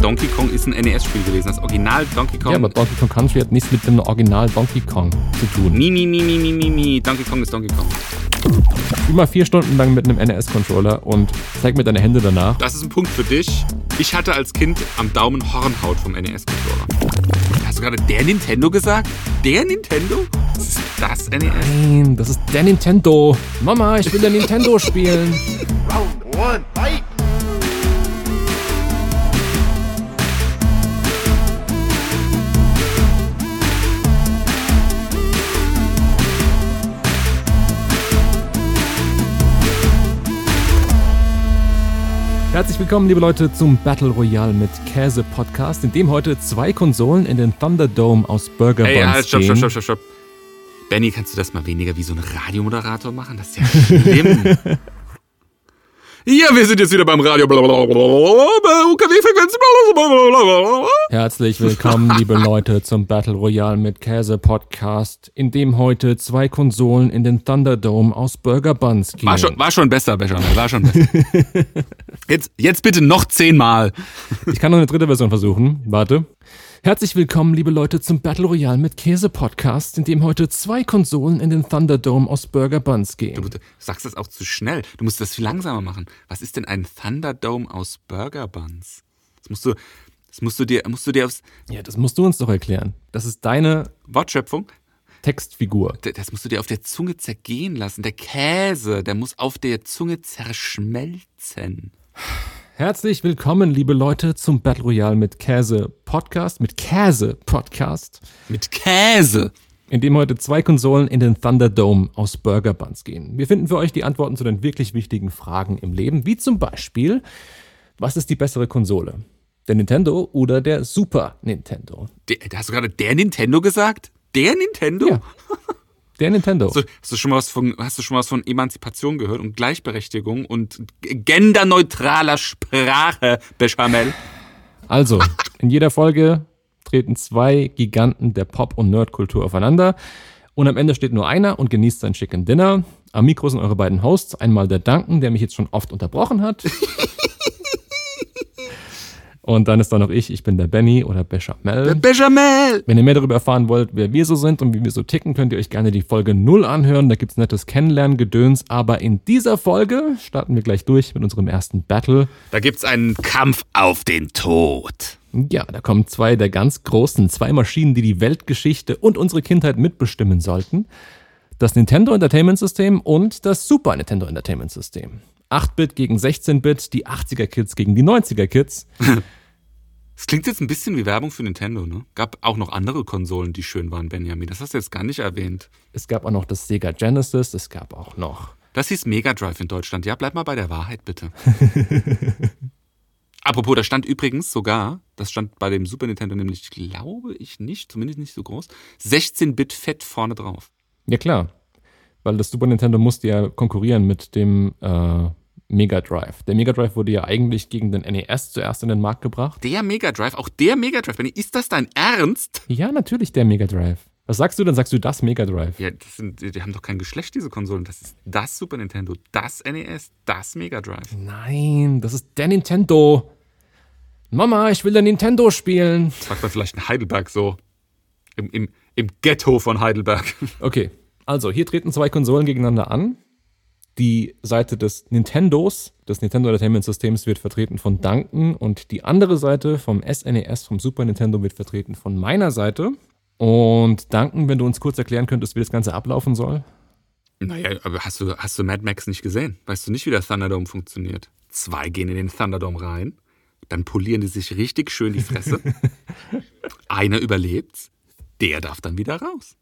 Donkey Kong ist ein NES-Spiel gewesen, das Original Donkey Kong. Ja, aber Donkey Kong Country hat nichts mit dem Original Donkey Kong zu tun. Mi, mi, mi, mi, mi, mi, mi. Donkey Kong ist Donkey Kong. Mal vier Stunden lang mit einem NES-Controller und zeig mir deine Hände danach. Das ist ein Punkt für dich. Ich hatte als Kind am Daumen Hornhaut vom NES-Controller. Hast du gerade der Nintendo gesagt? Der Nintendo? Ist das E NES? Nein, das ist der Nintendo. Mama, ich will der Nintendo spielen. Round one, fight! Herzlich willkommen, liebe Leute, zum Battle Royale mit Käse Podcast, in dem heute zwei Konsolen in den Thunderdome aus Burger Ey, Buns halt, stopp, gehen. stopp, stopp, stopp, stopp. Benny, kannst du das mal weniger wie so ein Radiomoderator machen? Das ist ja schlimm. Ja, wir sind jetzt wieder beim Radio. UKW-Frequenz. Herzlich willkommen, liebe Leute, zum Battle Royale mit Käse Podcast, in dem heute zwei Konsolen in den Thunderdome aus Burger Buns gehen. War schon, war schon besser, Bechamel, war schon besser. Jetzt, jetzt bitte noch zehnmal. Ich kann noch eine dritte Version versuchen. Warte. Herzlich willkommen, liebe Leute, zum Battle Royale mit Käse Podcast, in dem heute zwei Konsolen in den Thunderdome aus Burger Buns Du gehen. sagst das auch zu schnell. Du musst das viel langsamer machen. Was ist denn ein Thunderdome aus Burger Buns? Das musst du, das musst du dir, musst du dir aufs Ja, das musst du uns doch erklären. Das ist deine Wortschöpfung, Textfigur. das musst du dir auf der Zunge zergehen lassen. Der Käse, der muss auf der Zunge zerschmelzen. Herzlich willkommen, liebe Leute, zum Battle Royale mit Käse Podcast, mit Käse Podcast, Mit Käse. in dem heute zwei Konsolen in den Thunderdome aus Burger Buns gehen. Wir finden für euch die Antworten zu den wirklich wichtigen Fragen im Leben, wie zum Beispiel, was ist die bessere Konsole? Der Nintendo oder der Super Nintendo? Der, hast du gerade der Nintendo gesagt? Der Nintendo? Ja. Der Nintendo. Hast, du, hast, du schon mal was von, hast du schon mal was von Emanzipation gehört und Gleichberechtigung und genderneutraler Sprache, Bechamel? Also, in jeder Folge treten zwei Giganten der Pop- und Nerdkultur aufeinander. Und am Ende steht nur einer und genießt sein Chicken Dinner. Am Mikro sind eure beiden Hosts. Einmal der Duncan, der mich jetzt schon oft unterbrochen hat. Und dann ist da noch ich, ich bin der Benny oder Bechamel. Bechamel! Wenn ihr mehr darüber erfahren wollt, wer wir so sind und wie wir so ticken, könnt ihr euch gerne die Folge 0 anhören. Da gibt's nettes Kennenlernen-Gedöns. Aber in dieser Folge starten wir gleich durch mit unserem ersten Battle. Da gibt's einen Kampf auf den Tod. Ja, da kommen zwei der ganz großen, zwei Maschinen, die die Weltgeschichte und unsere Kindheit mitbestimmen sollten. Das Nintendo Entertainment System und das Super Nintendo Entertainment System. 8-Bit gegen 16-Bit, die 80er-Kids gegen die 90er-Kids. Das klingt jetzt ein bisschen wie Werbung für Nintendo, ne? Gab auch noch andere Konsolen, die schön waren, Benjamin. Das hast du jetzt gar nicht erwähnt. Es gab auch noch das Sega Genesis, es gab auch noch. Das hieß Mega Drive in Deutschland. Ja, bleib mal bei der Wahrheit, bitte. Apropos, da stand übrigens sogar, das stand bei dem Super Nintendo nämlich, glaube ich nicht, zumindest nicht so groß, 16-Bit fett vorne drauf. Ja, klar. Weil das Super Nintendo musste ja konkurrieren mit dem äh, Mega Drive. Der Mega Drive wurde ja eigentlich gegen den NES zuerst in den Markt gebracht. Der Mega Drive, auch der Mega Drive, Benny, ist das dein Ernst? Ja, natürlich der Mega Drive. Was sagst du? Dann sagst du das Mega Drive. Ja, das sind, die haben doch kein Geschlecht, diese Konsolen. Das ist das Super Nintendo, das NES, das Mega Drive. Nein, das ist der Nintendo. Mama, ich will der Nintendo spielen. Sagt man vielleicht in Heidelberg so. Im, im, im Ghetto von Heidelberg. Okay, also hier treten zwei Konsolen gegeneinander an. Die Seite des Nintendos, des Nintendo Entertainment Systems, wird vertreten von Duncan und die andere Seite vom SNES, vom Super Nintendo, wird vertreten von meiner Seite. Und Duncan, wenn du uns kurz erklären könntest, wie das Ganze ablaufen soll. Naja, aber hast du, hast du Mad Max nicht gesehen? Weißt du nicht, wie der Thunderdome funktioniert? Zwei gehen in den Thunderdome rein, dann polieren die sich richtig schön die Fresse. Einer überlebt's, der darf dann wieder raus.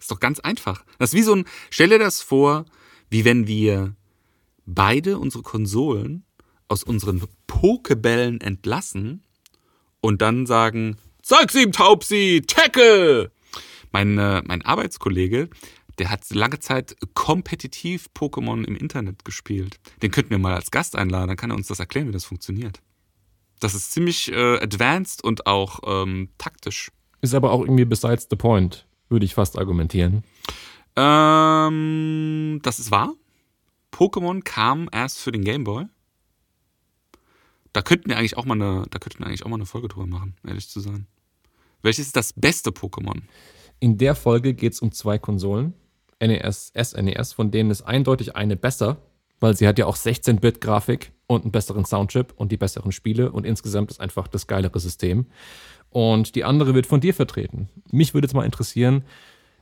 Ist doch ganz einfach. Das ist wie so ein, stell dir das vor, wie wenn wir beide unsere Konsolen aus unseren Pokebällen entlassen und dann sagen, zeig's ihm, Taubsi, tackle! Mein, äh, mein Arbeitskollege, der hat lange Zeit kompetitiv Pokémon im Internet gespielt. Den könnten wir mal als Gast einladen, dann kann er uns das erklären, wie das funktioniert. Das ist ziemlich äh, advanced und auch ähm, taktisch. Ist aber auch irgendwie besides the point, würde ich fast argumentieren. Ähm, das ist wahr. Pokémon kam erst für den Game Boy. Da könnten wir eigentlich auch mal eine, da könnten wir eigentlich auch mal eine Folge drüber machen, ehrlich zu sein. Welches ist das beste Pokémon? In der Folge geht es um zwei Konsolen, NES, SNES, von denen ist eindeutig eine besser, weil sie hat ja auch 16-Bit-Grafik und einen besseren Soundchip und die besseren Spiele und insgesamt ist einfach das geilere System. Und die andere wird von dir vertreten. Mich würde jetzt mal interessieren,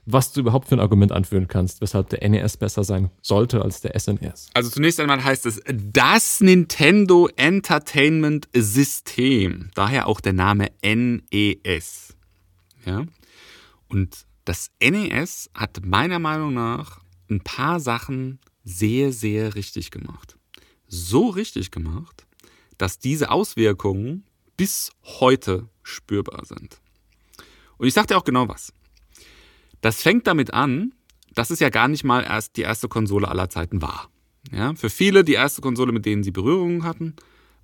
was du überhaupt für ein Argument anführen kannst, weshalb der NES besser sein sollte als der SNES. Also zunächst einmal heißt es das Nintendo Entertainment System. Daher auch der Name NES. Ja. Und das NES hat meiner Meinung nach ein paar Sachen sehr, sehr richtig gemacht. So richtig gemacht, dass diese Auswirkungen bis heute spürbar sind. Und ich dir auch genau was. Das fängt damit an, dass es ja gar nicht mal erst die erste Konsole aller Zeiten war. Ja, für viele die erste Konsole, mit denen sie Berührungen hatten.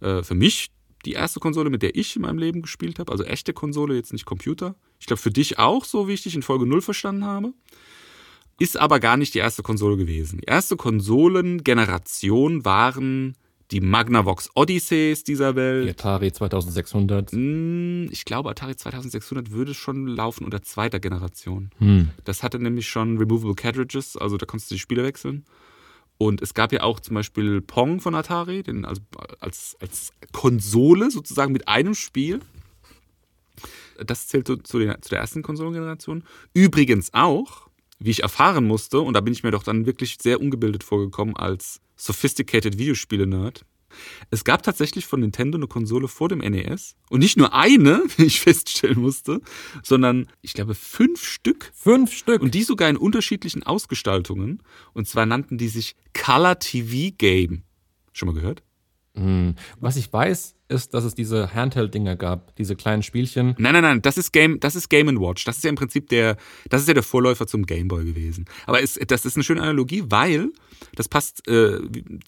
Äh, für mich die erste Konsole, mit der ich in meinem Leben gespielt habe. Also echte Konsole, jetzt nicht Computer. Ich glaube für dich auch, so wie ich dich in Folge 0 verstanden habe. Ist aber gar nicht die erste Konsole gewesen. Die erste Konsolengeneration waren die Magnavox Odysseys dieser Welt. Die Atari 2600. Hm, Ich glaube, Atari 2600 würde schon laufen unter zweiter Generation. Hm. Das hatte nämlich schon Removable Cartridges, also da konntest du die Spiele wechseln. Und es gab ja auch zum Beispiel Pong von Atari, den also als, als Konsole sozusagen mit einem Spiel. Das zählt zu, zu, den, zu der ersten Konsolengeneration. Übrigens auch, wie ich erfahren musste, und da bin ich mir doch dann wirklich sehr ungebildet vorgekommen als Sophisticated Videospiele-Nerd. Es gab tatsächlich von Nintendo eine Konsole vor dem NES. Und nicht nur eine, wie ich feststellen musste, sondern ich glaube fünf Stück. Fünf Stück. Und die sogar in unterschiedlichen Ausgestaltungen. Und zwar nannten die sich Color TV Game. Schon mal gehört? Hm. Was ich weiß, ist, dass es diese Handheld-Dinger gab, diese kleinen Spielchen. Nein, nein, nein, das ist Game, das ist Game Watch. Das ist ja im Prinzip der, das ist ja der Vorläufer zum Game Boy gewesen. Aber es, das ist eine schöne Analogie, weil das passt äh,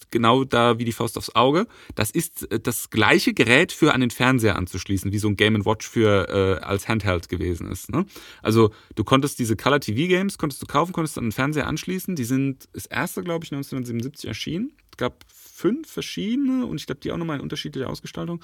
genau da wie die Faust aufs Auge. Das ist äh, das gleiche Gerät für an den Fernseher anzuschließen, wie so ein Game Watch für äh, als Handheld gewesen ist. Ne? Also du konntest diese Color TV Games konntest du kaufen, konntest an den Fernseher anschließen. Die sind das erste, glaube ich, 1977 erschienen. Es gab fünf verschiedene und ich glaube, die auch nochmal in unterschiedlicher Ausgestaltung.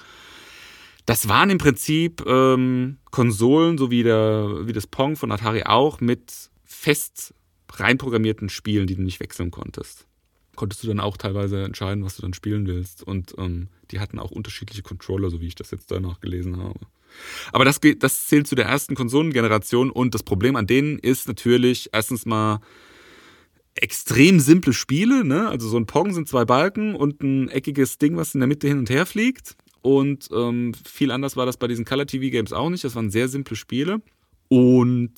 Das waren im Prinzip ähm, Konsolen, so wie, der, wie das Pong von Atari auch, mit fest reinprogrammierten Spielen, die du nicht wechseln konntest. Konntest du dann auch teilweise entscheiden, was du dann spielen willst. Und ähm, die hatten auch unterschiedliche Controller, so wie ich das jetzt danach gelesen habe. Aber das, das zählt zu der ersten Konsolengeneration und das Problem an denen ist natürlich erstens mal extrem simple Spiele. Ne? Also so ein Pong sind zwei Balken und ein eckiges Ding, was in der Mitte hin und her fliegt. Und ähm, viel anders war das bei diesen Color TV Games auch nicht. Das waren sehr simple Spiele. Und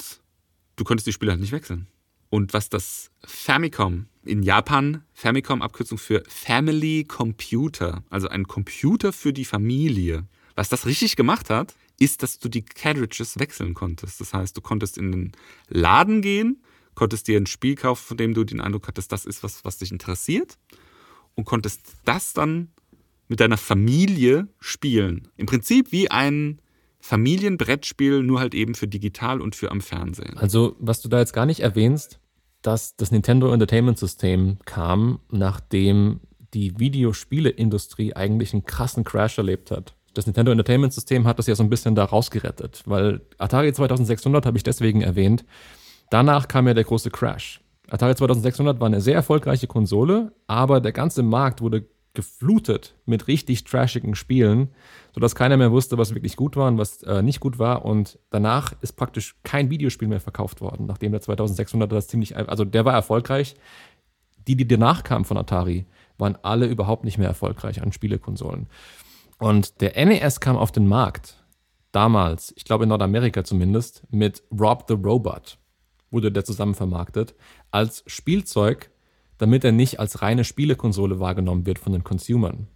du konntest die Spiele halt nicht wechseln. Und was das Famicom in Japan, Famicom Abkürzung für Family Computer, also ein Computer für die Familie. Was das richtig gemacht hat, ist, dass du die Cartridges wechseln konntest. Das heißt, du konntest in den Laden gehen, konntest dir ein Spiel kaufen, von dem du den Eindruck hattest, das ist was, was dich interessiert und konntest das dann mit deiner Familie spielen. Im Prinzip wie ein Familienbrettspiel, nur halt eben für digital und für am Fernsehen. Also, was du da jetzt gar nicht erwähnst, dass das Nintendo Entertainment System kam, nachdem die Videospieleindustrie eigentlich einen krassen Crash erlebt hat. Das Nintendo Entertainment System hat das ja so ein bisschen da rausgerettet, weil Atari 2600 habe ich deswegen erwähnt. Danach kam ja der große Crash. Atari 2600 war eine sehr erfolgreiche Konsole, aber der ganze Markt wurde geflutet mit richtig trashigen Spielen, sodass keiner mehr wusste, was wirklich gut war und was äh, nicht gut war. Und danach ist praktisch kein Videospiel mehr verkauft worden, nachdem der 2600 das ziemlich, also der war erfolgreich. Die, die danach kamen von Atari, waren alle überhaupt nicht mehr erfolgreich an Spielekonsolen. Und der NES kam auf den Markt damals, ich glaube in Nordamerika zumindest, mit Rob the Robot wurde der zusammen vermarktet, als Spielzeug, damit er nicht als reine Spielekonsole wahrgenommen wird von den Consumern.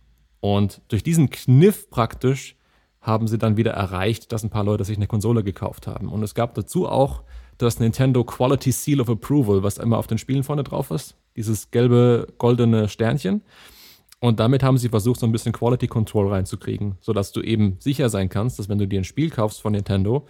Und durch diesen Kniff praktisch haben sie dann wieder erreicht, dass ein paar Leute sich eine Konsole gekauft haben. Und es gab dazu auch das Nintendo Quality Seal of Approval, was immer auf den Spielen vorne drauf ist. Dieses gelbe, goldene Sternchen. Und damit haben sie versucht, so ein bisschen Quality Control reinzukriegen, sodass du eben sicher sein kannst, dass wenn du dir ein Spiel kaufst von Nintendo,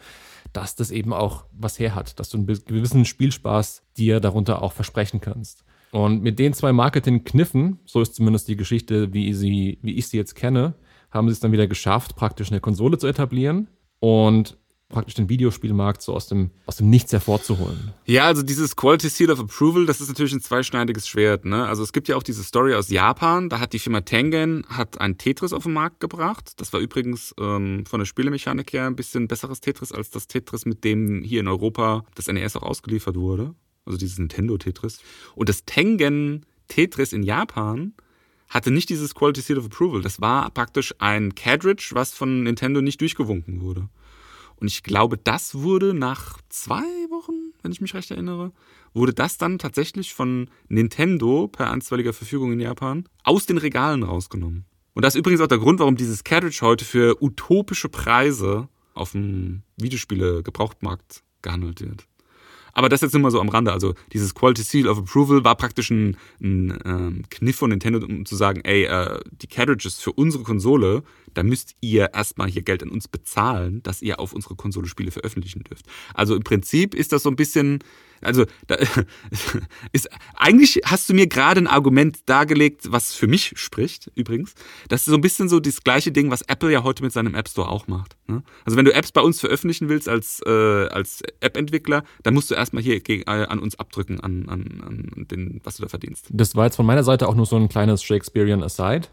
dass das eben auch was her hat, dass du einen gewissen Spielspaß dir darunter auch versprechen kannst. Und mit den zwei Marketing-Kniffen, so ist zumindest die Geschichte, wie, sie, wie ich sie jetzt kenne, haben sie es dann wieder geschafft, praktisch eine Konsole zu etablieren und praktisch den Videospielmarkt so aus dem, aus dem Nichts hervorzuholen. Ja, also dieses Quality Seal of Approval, das ist natürlich ein zweischneidiges Schwert. Ne? Also es gibt ja auch diese Story aus Japan, da hat die Firma Tengen hat ein Tetris auf den Markt gebracht. Das war übrigens ähm, von der Spielemechanik her ein bisschen besseres Tetris als das Tetris, mit dem hier in Europa das NES auch ausgeliefert wurde. Also dieses Nintendo Tetris. Und das Tengen Tetris in Japan hatte nicht dieses Quality Seal of Approval. Das war praktisch ein Cartridge, was von Nintendo nicht durchgewunken wurde. Und ich glaube, das wurde nach zwei Wochen, wenn ich mich recht erinnere, wurde das dann tatsächlich von Nintendo per einstweiliger Verfügung in Japan aus den Regalen rausgenommen. Und das ist übrigens auch der Grund, warum dieses Cartridge heute für utopische Preise auf dem Videospiele-Gebrauchtmarkt gehandelt wird. Aber das jetzt nur mal so am Rande. Also dieses Quality Seal of Approval war praktisch ein, ein ähm, Kniff von Nintendo, um zu sagen, ey, äh, die Cartridges für unsere Konsole, da müsst ihr erstmal hier Geld an uns bezahlen, dass ihr auf unsere Konsole Spiele veröffentlichen dürft. Also im Prinzip ist das so ein bisschen, also da, ist, eigentlich hast du mir gerade ein Argument dargelegt, was für mich spricht, übrigens. Das ist so ein bisschen so das gleiche Ding, was Apple ja heute mit seinem App Store auch macht. Ne? Also wenn du Apps bei uns veröffentlichen willst als, äh, als App-Entwickler, dann musst du erstmal hier gegen, äh, an uns abdrücken, an, an, an den, was du da verdienst. Das war jetzt von meiner Seite auch nur so ein kleines Shakespearean Aside.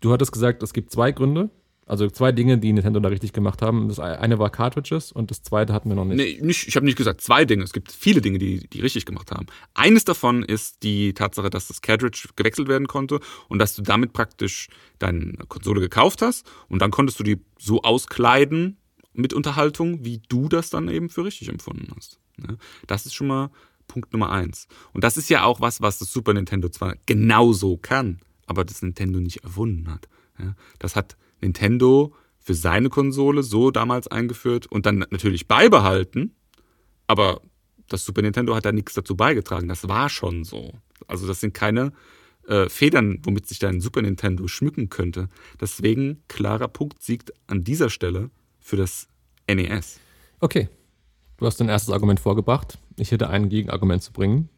Du hattest gesagt, es gibt zwei Gründe. Also zwei Dinge, die Nintendo da richtig gemacht haben. Das eine war Cartridges und das zweite hatten wir noch nicht. Nee, nicht, ich habe nicht gesagt zwei Dinge. Es gibt viele Dinge, die die richtig gemacht haben. Eines davon ist die Tatsache, dass das Cartridge gewechselt werden konnte und dass du damit praktisch deine Konsole gekauft hast und dann konntest du die so auskleiden mit Unterhaltung, wie du das dann eben für richtig empfunden hast. Ne? Das ist schon mal Punkt Nummer eins. Und das ist ja auch was, was das Super Nintendo zwar genauso kann, aber das Nintendo nicht erfunden hat. Das hat Nintendo für seine Konsole so damals eingeführt und dann natürlich beibehalten, aber das Super Nintendo hat da nichts dazu beigetragen. Das war schon so. Also das sind keine äh, Federn, womit sich dein Super Nintendo schmücken könnte. Deswegen klarer Punkt siegt an dieser Stelle für das NES. Okay, du hast dein erstes Argument vorgebracht. Ich hätte ein Gegenargument zu bringen.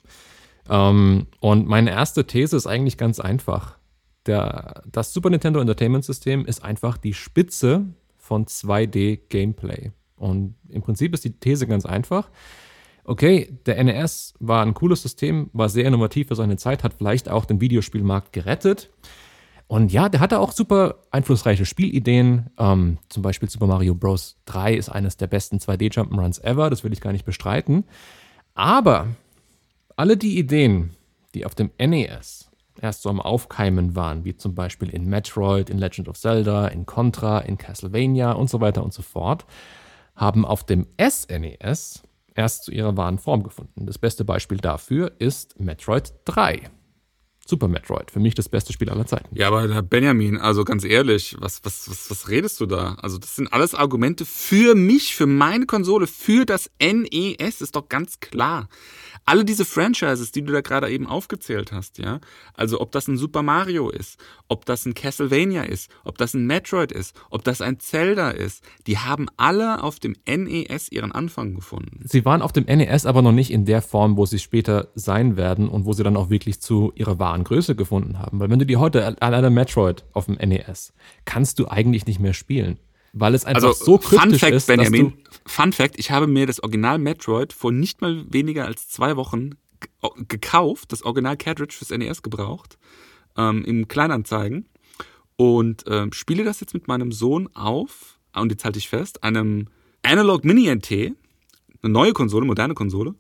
Ähm, und meine erste These ist eigentlich ganz einfach der, das Super Nintendo Entertainment System ist einfach die Spitze von 2D-Gameplay. Und im Prinzip ist die These ganz einfach. Okay, der NES war ein cooles System, war sehr innovativ für seine Zeit, hat vielleicht auch den Videospielmarkt gerettet. Und ja, der hatte auch super einflussreiche Spielideen. Ähm, zum Beispiel Super Mario Bros. 3 ist eines der besten 2D-Jump'n'Runs ever, das will ich gar nicht bestreiten. Aber alle die Ideen, die auf dem NES erst so am Aufkeimen waren, wie zum Beispiel in Metroid, in Legend of Zelda, in Contra, in Castlevania und so weiter und so fort, haben auf dem SNES e erst zu ihrer wahren Form gefunden. Das beste Beispiel dafür ist Metroid 3. Super Metroid, für mich das beste Spiel aller Zeiten. Ja, aber Benjamin, also ganz ehrlich, was, was, was, was redest du da? Also, das sind alles Argumente für mich, für meine Konsole, für das NES, ist doch ganz klar alle diese Franchises, die du da gerade eben aufgezählt hast, ja, also ob das ein Super Mario ist, ob das ein Castlevania ist, ob das ein Metroid ist, ob das ein Zelda ist, die haben alle auf dem NES ihren Anfang gefunden. Sie waren auf dem NES aber noch nicht in der Form, wo sie später sein werden und wo sie dann auch wirklich zu ihrer wahren Größe gefunden haben. Weil wenn du die heute alleine Metroid auf dem NES, kannst du eigentlich nicht mehr spielen weil es einfach also, so kryptisch Fun Fact, ist. Benjamin, Fun Fact, ich habe mir das Original Metroid vor nicht mal weniger als zwei Wochen gekauft, das Original Cartridge fürs NES gebraucht, ähm, im Kleinanzeigen und äh, spiele das jetzt mit meinem Sohn auf, und jetzt halte ich fest, einem Analog Mini NT, eine neue Konsole, moderne Konsole,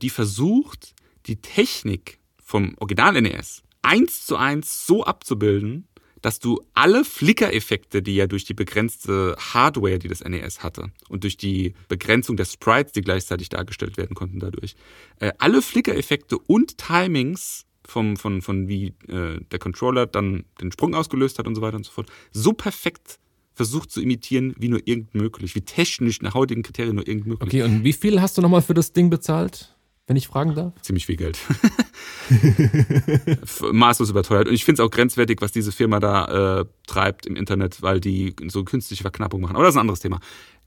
die versucht, die Technik vom Original NES eins zu eins so abzubilden, dass du alle Flickereffekte, die ja durch die begrenzte Hardware, die das NES hatte, und durch die Begrenzung der Sprites, die gleichzeitig dargestellt werden konnten dadurch, äh, alle Flickereffekte und Timings vom, von, von wie äh, der Controller dann den Sprung ausgelöst hat und so weiter und so fort, so perfekt versucht zu imitieren, wie nur irgend möglich, wie technisch nach heutigen Kriterien nur irgend möglich. Okay, und wie viel hast du nochmal für das Ding bezahlt? Wenn ich fragen darf? Ziemlich viel Geld. Maßlos überteuert. Und ich finde es auch grenzwertig, was diese Firma da äh, treibt im Internet, weil die so künstliche Verknappung machen. Aber das ist ein anderes Thema.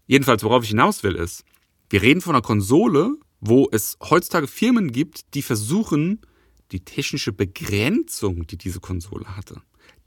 Jedenfalls, worauf ich hinaus will, ist, wir reden von einer Konsole, wo es heutzutage Firmen gibt, die versuchen, die technische Begrenzung, die diese Konsole hatte,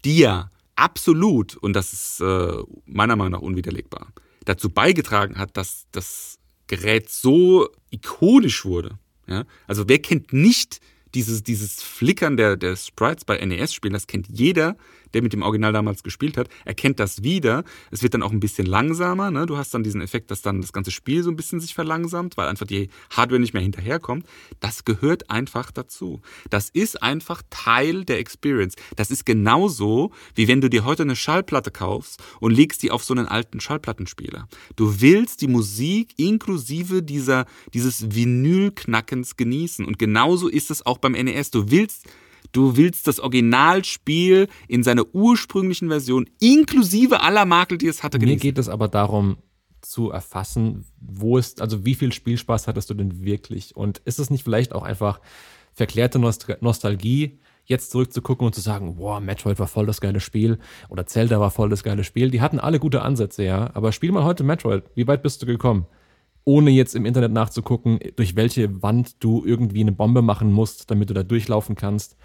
die ja absolut, und das ist äh, meiner Meinung nach unwiderlegbar, dazu beigetragen hat, dass das Gerät so ikonisch wurde. Ja? Also wer kennt nicht dieses, dieses Flickern der, der Sprites bei NES-Spielen, das kennt jeder, der mit dem Original damals gespielt hat, erkennt das wieder. Es wird dann auch ein bisschen langsamer. Ne? Du hast dann diesen Effekt, dass dann das ganze Spiel so ein bisschen sich verlangsamt, weil einfach die Hardware nicht mehr hinterherkommt. Das gehört einfach dazu. Das ist einfach Teil der Experience. Das ist genauso, wie wenn du dir heute eine Schallplatte kaufst und legst die auf so einen alten Schallplattenspieler. Du willst die Musik inklusive dieser, dieses Vinylknackens genießen. Und genauso ist es auch beim NES. Du willst Du willst das Originalspiel in seiner ursprünglichen Version, inklusive aller Makel, die es hatte, Mir genießen. geht es aber darum, zu erfassen, wo ist, also wie viel Spielspaß hattest du denn wirklich? Und ist es nicht vielleicht auch einfach verklärte Nost Nostalgie, jetzt zurückzugucken und zu sagen, boah, Metroid war voll das geile Spiel oder Zelda war voll das geile Spiel. Die hatten alle gute Ansätze, ja. Aber spiel mal heute Metroid. Wie weit bist du gekommen? Ohne jetzt im Internet nachzugucken, durch welche Wand du irgendwie eine Bombe machen musst, damit du da durchlaufen kannst.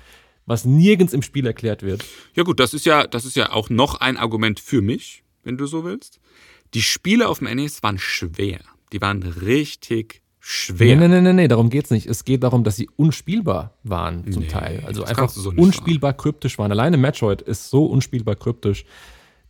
Was nirgends im Spiel erklärt wird. Ja gut, das ist ja, das ist ja auch noch ein Argument für mich, wenn du so willst. Die Spiele auf dem NES waren schwer. Die waren richtig schwer. Nee, nee, nee, nee, darum geht's nicht. Es geht darum, dass sie unspielbar waren zum Nee, Teil. Also einfach so unspielbar kryptisch waren. Alleine Metroid ist so unspielbar kryptisch,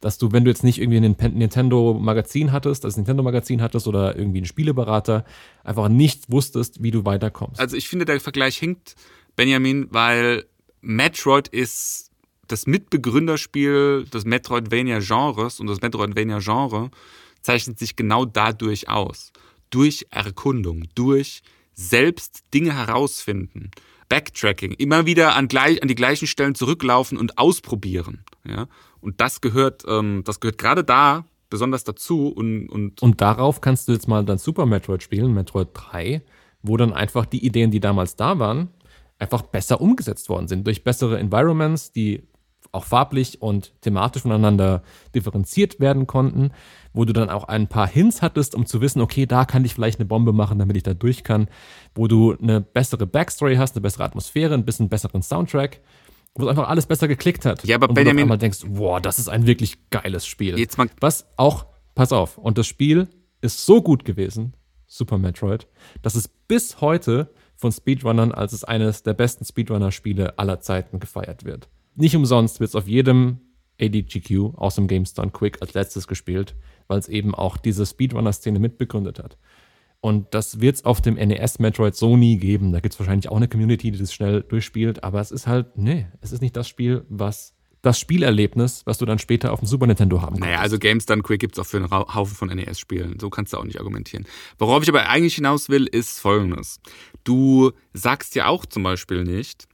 dass du, wenn du jetzt nicht irgendwie ein Nintendo-Magazin hattest, das Nintendo-Magazin hattest oder irgendwie einen Spieleberater, einfach nicht wusstest, wie du weiterkommst. Also ich finde, der Vergleich hinkt, Benjamin, weil Metroid ist das Mitbegründerspiel des Metroidvania-Genres und das Metroidvania-Genre zeichnet sich genau dadurch aus. Durch Erkundung, durch selbst Dinge herausfinden, Backtracking, immer wieder an, gleich, an die gleichen Stellen zurücklaufen und ausprobieren. Ja? Und das gehört, ähm, das gehört gerade da besonders dazu und, und Und darauf kannst du jetzt mal dann Super Metroid spielen, Metroid 3, wo dann einfach die Ideen, die damals da waren, einfach besser umgesetzt worden sind. Durch bessere Environments, die auch farblich und thematisch voneinander differenziert werden konnten, wo du dann auch ein paar Hints hattest, um zu wissen, okay, da kann ich vielleicht eine Bombe machen, damit ich da durch kann, wo du eine bessere Backstory hast, eine bessere Atmosphäre, ein bisschen besseren Soundtrack, wo es einfach alles besser geklickt hat. Ja, aber und wo du Benjamin- einmal denkst, boah, das ist ein wirklich geiles Spiel. Jetzt mal- Was auch, pass auf, und das Spiel ist so gut gewesen, Super Metroid, dass es bis heute von Speedrunnern als es eines der besten Speedrunner-Spiele aller Zeiten gefeiert wird. Nicht umsonst wird es auf jedem ADGQ aus dem GameStone Quick als letztes gespielt, weil es eben auch diese Speedrunner-Szene mitbegründet hat. Und das wird es auf dem NES Metroid so nie geben. Da gibt es wahrscheinlich auch eine Community, die das schnell durchspielt, aber es ist halt, nee, es ist nicht das Spiel, was das Spielerlebnis, was du dann später auf dem Super Nintendo haben kannst. Naja, also Games Done Quick gibt's auch für einen Haufen von NES-Spielen. So kannst du auch nicht argumentieren. Worauf ich aber eigentlich hinaus will, ist folgendes. Du sagst ja auch zum Beispiel nicht,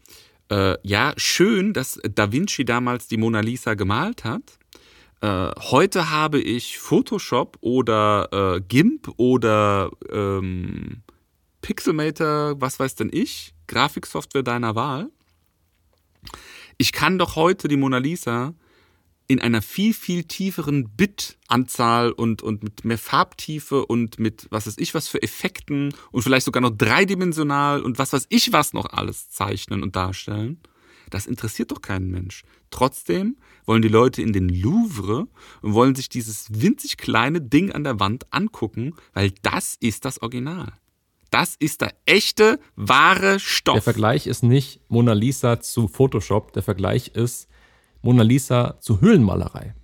äh, ja, schön, dass Da Vinci damals die Mona Lisa gemalt hat. Äh, heute habe ich Photoshop oder äh, GIMP oder ähm, Pixelmator, was weiß denn ich, Grafiksoftware deiner Wahl. Ich kann doch heute die Mona Lisa in einer viel, viel tieferen Bit-Anzahl und, und mit mehr Farbtiefe und mit was weiß ich was für Effekten und vielleicht sogar noch dreidimensional und was weiß ich was noch alles zeichnen und darstellen. Das interessiert doch keinen Mensch. Trotzdem wollen die Leute in den Louvre und wollen sich dieses winzig kleine Ding an der Wand angucken, weil das ist das Original. Das ist der echte, wahre Stoff. Der Vergleich ist nicht Mona Lisa zu Photoshop, der Vergleich ist Mona Lisa zu Höhlenmalerei.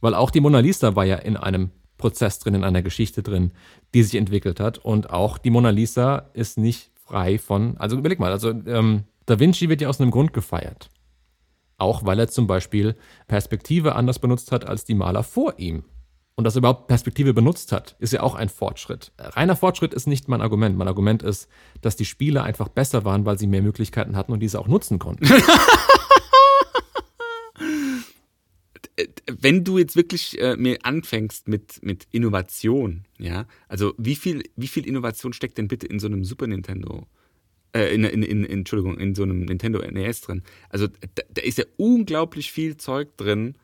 Weil auch die Mona Lisa war ja in einem Prozess drin, in einer Geschichte drin, die sich entwickelt hat. Und auch die Mona Lisa ist nicht frei von, also überleg mal, also ähm, Da Vinci wird ja aus einem Grund gefeiert. Auch weil er zum Beispiel Perspektive anders benutzt hat als die Maler vor ihm. Und dass er überhaupt Perspektive benutzt hat, ist ja auch ein Fortschritt. Reiner Fortschritt ist nicht mein Argument. Mein Argument ist, dass die Spiele einfach besser waren, weil sie mehr Möglichkeiten hatten und diese auch nutzen konnten. wenn du jetzt wirklich äh, mir anfängst mit, mit Innovation, ja, also wie viel, wie viel Innovation steckt denn bitte in so einem Super Nintendo? Äh, in, in, in, Entschuldigung, in so einem Nintendo NES drin. Also da, da ist ja unglaublich viel Zeug drin,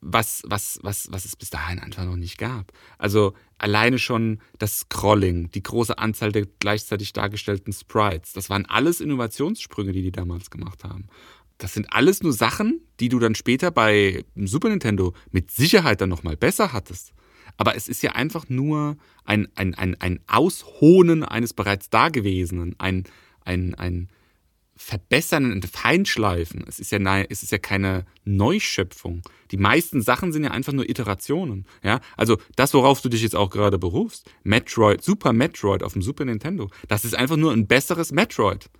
was, was, was, was es bis dahin einfach noch nicht gab. Also alleine schon das Scrolling, die große Anzahl der gleichzeitig dargestellten Sprites, das waren alles Innovationssprünge, die die damals gemacht haben. das sind alles nur Sachen, die du dann später bei Super Nintendo mit Sicherheit dann nochmal besser hattest. Aber es ist ja einfach nur ein, ein, ein, ein Aushonen eines bereits Dagewesenen, ein, ein, ein Verbessern und Feinschleifen. Es ist, ja, es ist ja keine Neuschöpfung. Die meisten Sachen sind ja einfach nur Iterationen. Ja? Also das, worauf du dich jetzt auch gerade berufst, Metroid, Super Metroid auf dem Super Nintendo, das ist einfach nur ein besseres Metroid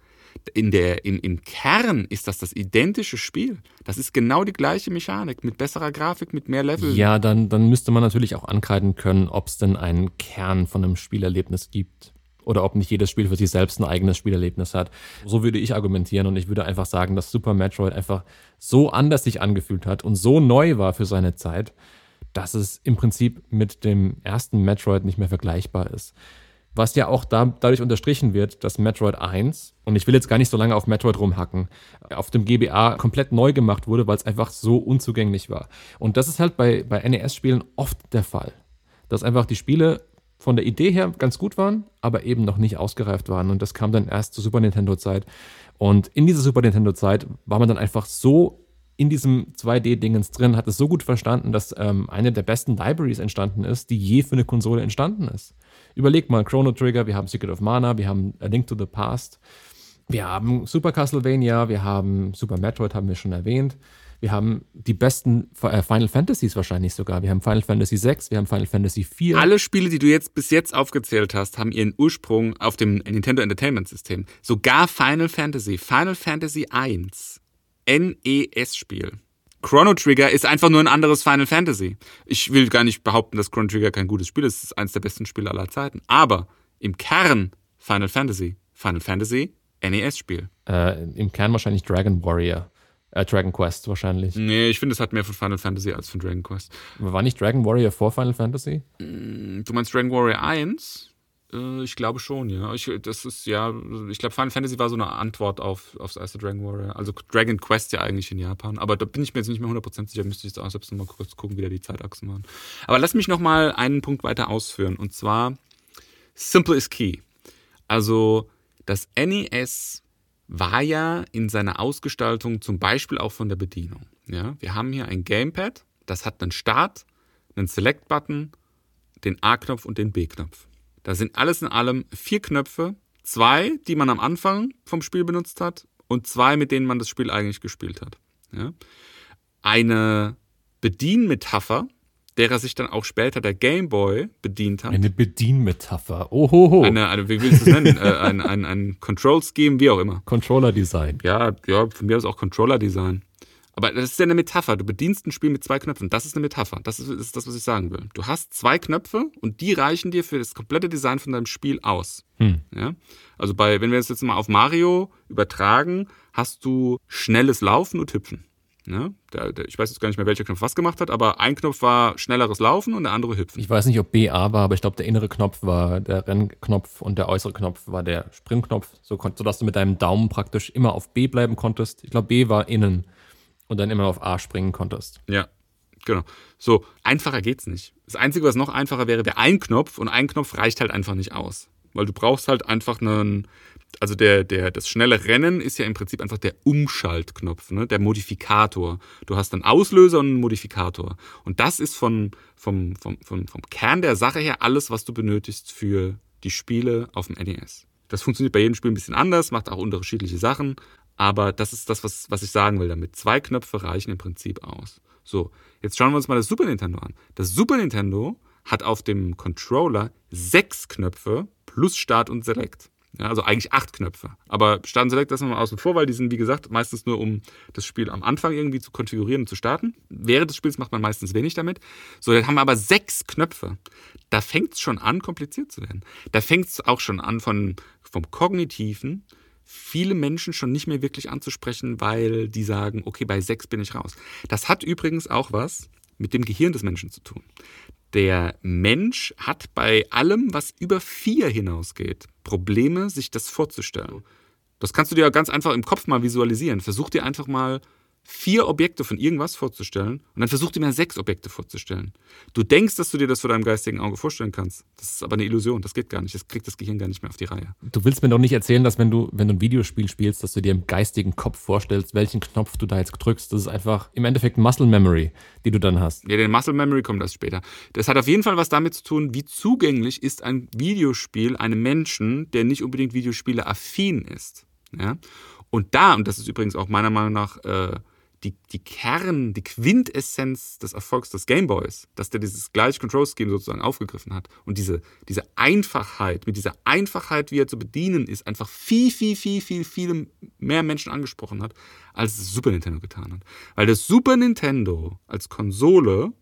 in der, im, im Kern ist das das identische Spiel. Das ist genau die gleiche Mechanik, mit besserer Grafik, mit mehr Level. Ja, dann, dann müsste man natürlich auch ankreiden können, ob es denn einen Kern von einem Spielerlebnis gibt. Oder ob nicht jedes Spiel für sich selbst ein eigenes Spielerlebnis hat. So würde ich argumentieren und ich würde einfach sagen, dass Super Metroid einfach so anders sich angefühlt hat und so neu war für seine Zeit, dass es im Prinzip mit dem ersten Metroid nicht mehr vergleichbar ist was ja auch da, dadurch unterstrichen wird, dass Metroid 1, und ich will jetzt gar nicht so lange auf Metroid rumhacken, auf dem GBA komplett neu gemacht wurde, weil es einfach so unzugänglich war. Und das ist halt bei, bei NES-Spielen oft der Fall. Dass einfach die Spiele von der Idee her ganz gut waren, aber eben noch nicht ausgereift waren. Und das kam dann erst zur Super Nintendo-Zeit. Und in dieser Super Nintendo-Zeit war man dann einfach so in diesem 2D-Dingens drin, hat es so gut verstanden, dass ähm, eine der besten Libraries entstanden ist, die je für eine Konsole entstanden ist. Überleg mal, Chrono Trigger, wir haben Secret of Mana, wir haben A Link to the Past, wir haben Super Castlevania, wir haben Super Metroid, haben wir schon erwähnt. Wir haben die besten äh, Final Fantasies wahrscheinlich sogar. Wir haben Final Fantasy VI, wir haben Final Fantasy IV. Alle Spiele, die du jetzt bis jetzt aufgezählt hast, haben ihren Ursprung auf dem Nintendo Entertainment System. Sogar Final Fantasy, Final Fantasy I NES-Spiel. Chrono Trigger ist einfach nur ein anderes Final Fantasy. Ich will gar nicht behaupten, dass Chrono Trigger kein gutes Spiel ist. Es ist eines der besten Spiele aller Zeiten. Aber im Kern Final Fantasy. Final Fantasy, NES-Spiel. Äh, Im Kern wahrscheinlich Dragon Warrior. Äh, Dragon Quest wahrscheinlich. Nee, ich finde, es hat mehr von Final Fantasy als von Dragon Quest. War nicht Dragon Warrior vor Final Fantasy? Mm, du meinst Dragon Warrior 1? Äh, ich glaube schon, ja. Ich, das ist ja, ich glaube, Final Fantasy war so eine Antwort auf, aufs erste Dragon Warrior. Also Dragon Quest ja eigentlich in Japan. Aber da bin ich mir jetzt nicht mehr 100% sicher, müsste ich jetzt auch selbst nochmal kurz gucken, wie da die Zeitachsen waren. Aber lass mich nochmal einen Punkt weiter ausführen. Und zwar, Simple is Key. Also, das NES war ja in seiner Ausgestaltung zum Beispiel auch von der Bedienung. Ja, wir haben hier ein Gamepad, das hat einen Start, einen Select-Button, den A-Knopf und den B-Knopf. Da sind alles in allem vier Knöpfe, zwei, die man am Anfang vom Spiel benutzt hat und zwei, mit denen man das Spiel eigentlich gespielt hat. Ja? Eine Bedienmetapher, derer sich dann auch später der Game Boy bedient hat. Eine Bedienmetapher. Ohoho. Eine, eine, wie willst du es nennen? äh, ein, ein, ein Control Scheme, wie auch immer. Controller Design. Ja, ja, von mir aus auch Controller Design. Aber das ist ja eine Metapher. Du bedienst ein Spiel mit zwei Knöpfen. Das ist eine Metapher. Das ist, ist das, was ich sagen will. Du hast zwei Knöpfe und die reichen dir für das komplette Design von deinem Spiel aus. Hm. Ja? Also bei, wenn wir das jetzt mal auf Mario übertragen, hast du schnelles Laufen und Hüpfen. Ja? Der, der, ich weiß jetzt gar nicht mehr, welcher Knopf was gemacht hat, aber ein Knopf war schnelleres Laufen und der andere Hüpfen. Ich weiß nicht, ob BA war, aber ich glaube, der innere Knopf war der Rennknopf und der äußere Knopf war der Springknopf, so, sodass du mit deinem Daumen praktisch immer auf B bleiben konntest. Ich glaube, B war innen und dann immer auf A springen konntest. Ja, genau. So, einfacher geht's nicht. Das Einzige, was noch einfacher wäre, wäre ein Knopf und ein Knopf reicht halt einfach nicht aus. Weil du brauchst halt einfach einen, also der, der, das schnelle Rennen ist ja im Prinzip einfach der Umschaltknopf, ne? der Modifikator. Du hast einen Auslöser und einen Modifikator. Und das ist von, vom, vom, vom, vom Kern der Sache her alles, was du benötigst für die Spiele auf dem NES. Das funktioniert bei jedem Spiel ein bisschen anders, macht auch unterschiedliche Sachen, aber das ist das, was, was ich sagen will damit. Zwei Knöpfe reichen im Prinzip aus. So, jetzt schauen wir uns mal das Super Nintendo an. Das Super Nintendo hat auf dem Controller sechs Knöpfe plus Start und Select. Ja, also eigentlich acht Knöpfe. Aber Start Select lassen wir mal außen vor, weil die sind, wie gesagt, meistens nur, um das Spiel am Anfang irgendwie zu konfigurieren und zu starten. Während des Spiels macht man meistens wenig damit. So, dann haben wir aber sechs Knöpfe. Da fängt es schon an, kompliziert zu werden. Da fängt es auch schon an von, vom Kognitiven viele Menschen schon nicht mehr wirklich anzusprechen, weil die sagen, okay, bei sechs bin ich raus. Das hat übrigens auch was mit dem Gehirn des Menschen zu tun. Der Mensch hat bei allem, was über vier hinausgeht, Probleme, sich das vorzustellen. Das kannst du dir ganz einfach im Kopf mal visualisieren. Versuch dir einfach mal vier Objekte von irgendwas vorzustellen und dann versucht ihr mir sechs Objekte vorzustellen. Du denkst, dass du dir das vor deinem geistigen Auge vorstellen kannst. Das ist aber eine Illusion, das geht gar nicht. Das kriegt das Gehirn gar nicht mehr auf die Reihe. Du willst mir doch nicht erzählen, dass wenn du, wenn du ein Videospiel spielst, dass du dir im geistigen Kopf vorstellst, welchen Knopf du da jetzt drückst. Das ist einfach im Endeffekt Muscle Memory, die du dann hast. Ja, den Muscle Memory kommt das später. Das hat auf jeden Fall was damit zu tun, wie zugänglich ist ein Videospiel einem Menschen, der nicht unbedingt Videospiele affin ist. Ja? Und da, und das ist übrigens auch meiner Meinung nach äh, die, die Kern, die Quintessenz des Erfolgs des Gameboys, dass der dieses gleiche Control-Scheme sozusagen aufgegriffen hat. Und diese, diese Einfachheit, mit dieser Einfachheit, wie er zu bedienen ist, einfach viel, viel, viel, viel, viel mehr Menschen angesprochen hat, als das Super Nintendo getan hat. Weil das Super Nintendo als Konsole,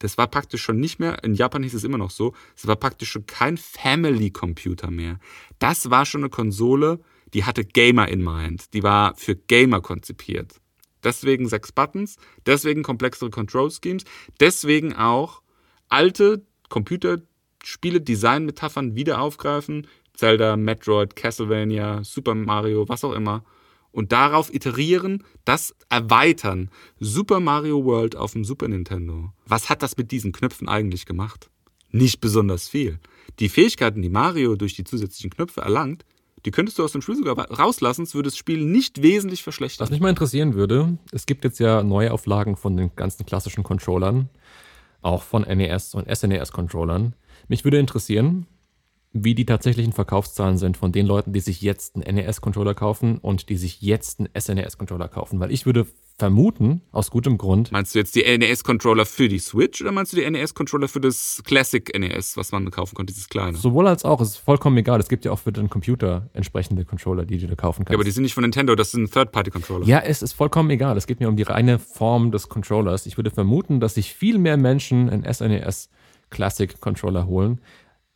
das war praktisch schon nicht mehr, in Japan hieß es immer noch so, es war praktisch schon kein Family-Computer mehr. Das war schon eine Konsole, die hatte Gamer in mind. Die war für Gamer konzipiert. Deswegen sechs Buttons, deswegen komplexere Control Schemes, deswegen auch alte Computerspiele, Design-Metaphern wieder aufgreifen. Zelda, Metroid, Castlevania, Super Mario, was auch immer. Und darauf iterieren, das erweitern. Super Mario World auf dem Super Nintendo. Was hat das mit diesen Knöpfen eigentlich gemacht? Nicht besonders viel. Die Fähigkeiten, die Mario durch die zusätzlichen Knöpfe erlangt, die könntest du aus dem Spiel sogar rauslassen, es würde das Spiel nicht wesentlich verschlechtern. Was mich mal interessieren würde, es gibt jetzt ja Neuauflagen von den ganzen klassischen Controllern, auch von NES und SNES-Controllern. Mich würde interessieren, wie die tatsächlichen Verkaufszahlen sind von den Leuten, die sich jetzt einen NES-Controller kaufen und die sich jetzt einen SNES-Controller kaufen. Weil ich würde vermuten, aus gutem Grund. Meinst du jetzt die NES-Controller für die Switch oder meinst du die NES-Controller für das Classic NES, was man kaufen konnte, dieses kleine? Sowohl als auch, es ist vollkommen egal. Es gibt ja auch für den Computer entsprechende Controller, die du da kaufen kannst. Ja, aber die sind nicht von Nintendo, das sind Third-Party-Controller. Ja, es ist vollkommen egal. Es geht mir um die reine Form des Controllers. Ich würde vermuten, dass sich viel mehr Menschen einen SNES Classic Controller holen.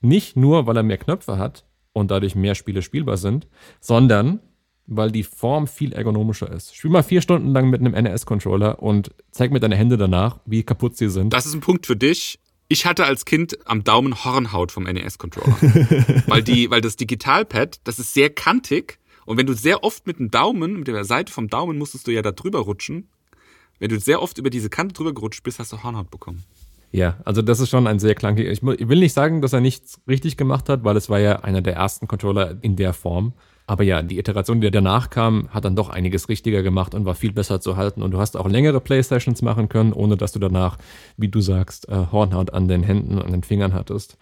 Nicht nur, weil er mehr Knöpfe hat und dadurch mehr Spiele spielbar sind, sondern weil die Form viel ergonomischer ist. Spiel mal vier Stunden lang mit einem NES-Controller und zeig mir deine Hände danach, wie kaputt sie sind. Das ist ein Punkt für dich. Ich hatte als Kind am Daumen Hornhaut vom NES-Controller. weil, die, weil das Digitalpad, das ist sehr kantig. Und wenn du sehr oft mit dem Daumen, mit der Seite vom Daumen musstest du ja da drüber rutschen. Wenn du sehr oft über diese Kante drüber gerutscht bist, hast du Hornhaut bekommen. Ja, also das ist schon ein sehr klankiger. Ich will nicht sagen, dass er nichts richtig gemacht hat, weil es war ja einer der ersten Controller in der Form. Aber ja, die Iteration, die danach kam, hat dann doch einiges richtiger gemacht und war viel besser zu halten. Und du hast auch längere Playsessions machen können, ohne dass du danach, wie du sagst, äh, Hornhaut an den Händen und den Fingern hattest.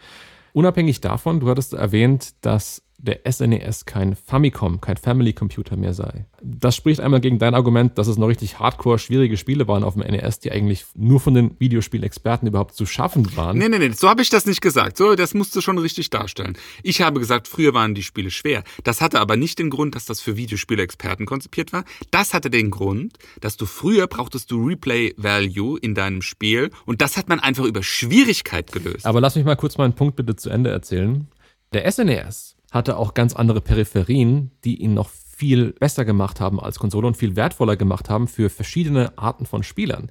Unabhängig davon, du hattest erwähnt, dass der SNES kein Famicom, kein Family Computer mehr sei. Das spricht einmal gegen dein Argument, dass es noch richtig hardcore schwierige Spiele waren auf dem NES, die eigentlich nur von den Videospielexperten überhaupt zu schaffen waren. Nee, nee, nee, so habe ich das nicht gesagt. So, das musst du schon richtig darstellen. Ich habe gesagt, früher waren die Spiele schwer. Das hatte aber nicht den Grund, dass das für Videospielexperten konzipiert war. Das hatte den Grund, dass du früher brauchtest du Replay Value in deinem Spiel und das hat man einfach über Schwierigkeit gelöst. Aber lass mich mal kurz meinen Punkt bitte zu Ende erzählen. Der SNES hatte auch ganz andere Peripherien, die ihn noch viel besser gemacht haben als Konsole und viel wertvoller gemacht haben für verschiedene Arten von Spielern.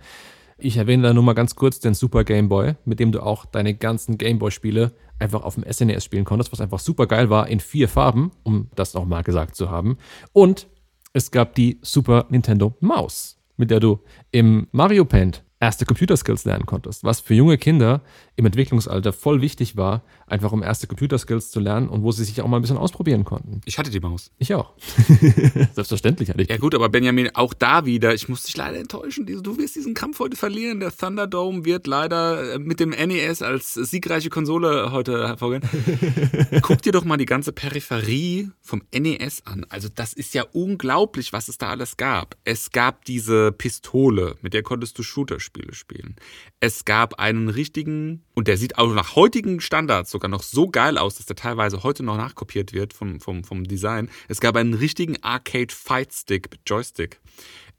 Ich erwähne da nur mal ganz kurz den Super Game Boy, mit dem du auch deine ganzen Game Boy Spiele einfach auf dem SNES spielen konntest, was einfach super geil war in vier Farben, um das noch mal gesagt zu haben. Und es gab die Super Nintendo Maus, mit der du im Mario Paint erste Computerskills lernen konntest, was für junge Kinder im Entwicklungsalter voll wichtig war, einfach um erste Computerskills zu lernen und wo sie sich auch mal ein bisschen ausprobieren konnten. Ich hatte die Maus. Ich auch. Selbstverständlich hatte ich. Ja gut, aber Benjamin, auch da wieder, ich muss dich leider enttäuschen, du wirst diesen Kampf heute verlieren. Der Thunderdome wird leider äh, mit dem NES als siegreiche Konsole heute hervorgehen. Guck dir doch mal die ganze Peripherie vom NES an. Also das ist ja unglaublich, was es da alles gab. Es gab diese Pistole, mit der konntest du Shooter-Spiele spielen. Es gab einen richtigen, und der sieht auch nach heutigen Standards sogar noch so geil aus, dass der teilweise heute noch nachkopiert wird vom, vom, vom Design. Es gab einen richtigen Arcade Fight Stick mit Joystick.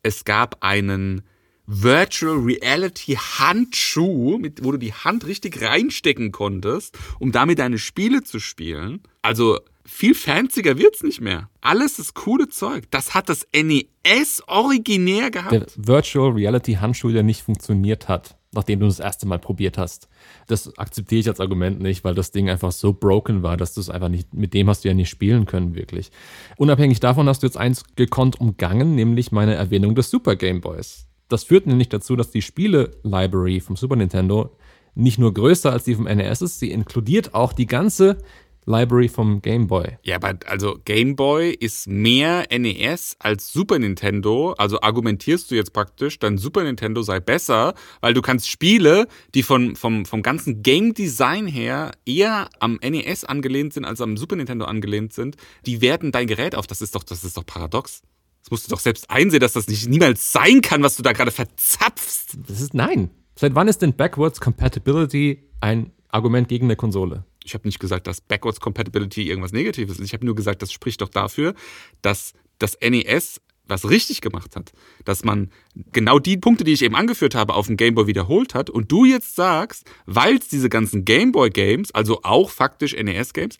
Es gab einen Virtual Reality Handschuh, mit, wo du die Hand richtig reinstecken konntest, um damit deine Spiele zu spielen. Also viel fancier wird's nicht mehr. Alles das coole Zeug. Das hat das NES originär gehabt. Der Virtual Reality Handschuh, der nicht funktioniert hat. nachdem du das erste Mal probiert hast. Das akzeptiere ich als Argument nicht, weil das Ding einfach so broken war, dass du es einfach nicht, mit dem hast du ja nicht spielen können, wirklich. Unabhängig davon hast du jetzt eins gekonnt umgangen, nämlich meine Erwähnung des Super Game Boys. Das führt nämlich dazu, dass die Spiele-Library vom Super Nintendo nicht nur größer als die vom NES ist, sie inkludiert auch die ganze Library vom Game Boy. Ja, aber also Game Boy ist mehr NES als Super Nintendo. Also argumentierst du jetzt praktisch, dein Super Nintendo sei besser, weil du kannst Spiele, die von, vom, vom ganzen Game Design her eher am NES angelehnt sind als am Super Nintendo angelehnt sind, die werten dein Gerät auf. Das ist doch, das ist doch paradox. Das musst du doch selbst einsehen, dass das nicht niemals sein kann, was du da gerade verzapfst. Das ist nein. Seit wann ist denn Backwards Compatibility ein Argument gegen eine Konsole? ich habe nicht gesagt, dass Backwards Compatibility irgendwas Negatives ist. Ich habe nur gesagt, das spricht doch dafür, dass das NES was richtig gemacht hat. Dass man genau die Punkte, die ich eben angeführt habe, auf dem Gameboy wiederholt hat. Und du jetzt sagst, weil es diese ganzen Gameboy-Games, also auch faktisch NES-Games,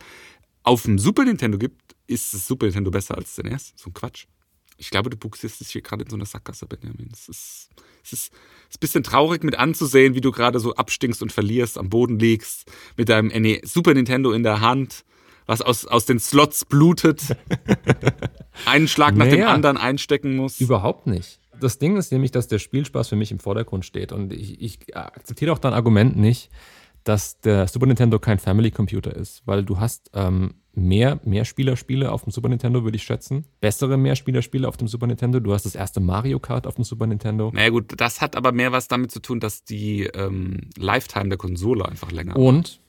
auf dem Super Nintendo gibt, ist das Super Nintendo besser als das NES. So ein Quatsch. Ich glaube, du buchsierst dich hier gerade in so einer Sackgasse, Benjamin. Es ist, es ist, ist ein bisschen traurig mit anzusehen, wie du gerade so abstinkst und verlierst, am Boden liegst, mit deinem Super Nintendo in der Hand, was aus, aus den Slots blutet, einen Schlag nach naja, dem anderen einstecken muss. Überhaupt nicht. Das Ding ist nämlich, dass der Spielspaß für mich im Vordergrund steht. Und ich, ich akzeptiere auch dein Argument nicht, dass der Super Nintendo kein Family Computer ist, weil du hast ähm, mehr Mehrspielerspiele auf dem Super Nintendo, würde ich schätzen. Bessere Mehrspielerspiele auf dem Super Nintendo. Du hast das erste Mario Kart auf dem Super Nintendo. Naja gut, das hat aber mehr was damit zu tun, dass die ähm, Lifetime der Konsole einfach länger Und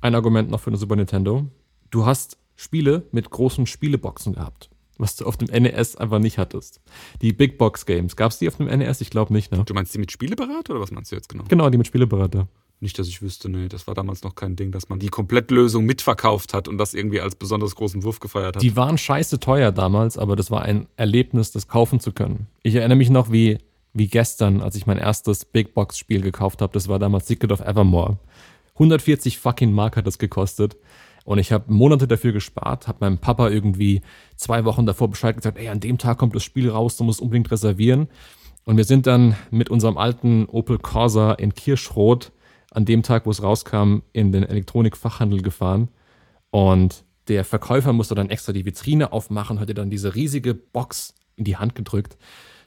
ein Argument noch für den Super Nintendo. Du hast Spiele mit großen Spieleboxen gehabt was du auf dem NES einfach nicht hattest. Die Big Box Games, gab es die auf dem NES? Ich glaube nicht, ne? Du meinst die mit Spieleberater oder was meinst du jetzt genau? Genau, die mit Spieleberater. Nicht, dass ich wüsste, nee, das war damals noch kein Ding, dass man die Komplettlösung mitverkauft hat und das irgendwie als besonders großen Wurf gefeiert hat. Die waren scheiße teuer damals, aber das war ein Erlebnis, das kaufen zu können. Ich erinnere mich noch wie, wie gestern, als ich mein erstes Big Box Spiel gekauft habe. Das war damals Secret of Evermore. 140 fucking Mark hat das gekostet. Und ich habe Monate dafür gespart, habe meinem Papa irgendwie zwei Wochen davor Bescheid gesagt, ey, an dem Tag kommt das Spiel raus, du musst unbedingt reservieren. Und wir sind dann mit unserem alten Opel Corsa in Kirschrot an dem Tag, wo es rauskam, in den Elektronikfachhandel gefahren. Und der Verkäufer musste dann extra die Vitrine aufmachen, hat dir dann diese riesige Box in die Hand gedrückt.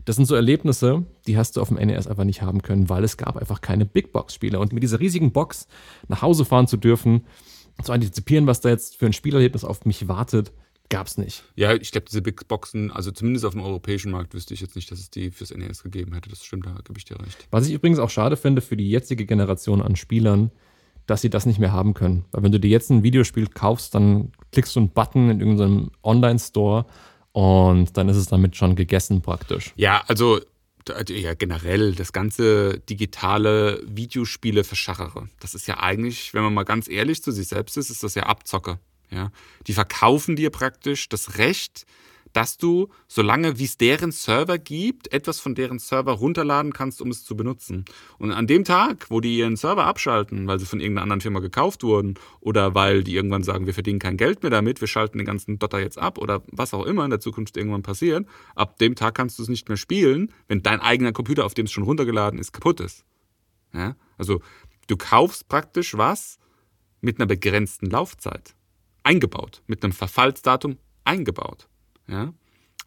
Das sind so Erlebnisse, die hast du auf dem NES einfach nicht haben können, weil es gab einfach keine Big Box-Spiele. Und mit dieser riesigen Box nach Hause fahren zu dürfen, zu antizipieren, was da jetzt für ein Spielerlebnis auf mich wartet, gab es nicht. Ja, ich glaube, diese Big Boxen, also zumindest auf dem europäischen Markt, wüsste ich jetzt nicht, dass es die fürs NES gegeben hätte. Das stimmt, da gebe ich dir recht. Was ich übrigens auch schade finde für die jetzige Generation an Spielern, dass sie das nicht mehr haben können. Weil wenn du dir jetzt ein Videospiel kaufst, dann klickst du einen Button in irgendeinem Online-Store und dann ist es damit schon gegessen praktisch. Ja, also ja, generell das ganze digitale Videospiele verschachere. Das ist ja eigentlich, wenn man mal ganz ehrlich zu sich selbst ist, ist das ja Abzocke. Ja? Die verkaufen dir praktisch das Recht, dass du, solange wie es deren Server gibt, etwas von deren Server runterladen kannst, um es zu benutzen. Und an dem Tag, wo die ihren Server abschalten, weil sie von irgendeiner anderen Firma gekauft wurden oder weil die irgendwann sagen, wir verdienen kein Geld mehr damit, wir schalten den ganzen Dotter jetzt ab oder was auch immer in der Zukunft irgendwann passiert, ab dem Tag kannst du es nicht mehr spielen, wenn dein eigener Computer, auf dem es schon runtergeladen ist, kaputt ist. Ja? Also du kaufst praktisch was mit einer begrenzten Laufzeit eingebaut, mit einem Verfallsdatum eingebaut. Ja?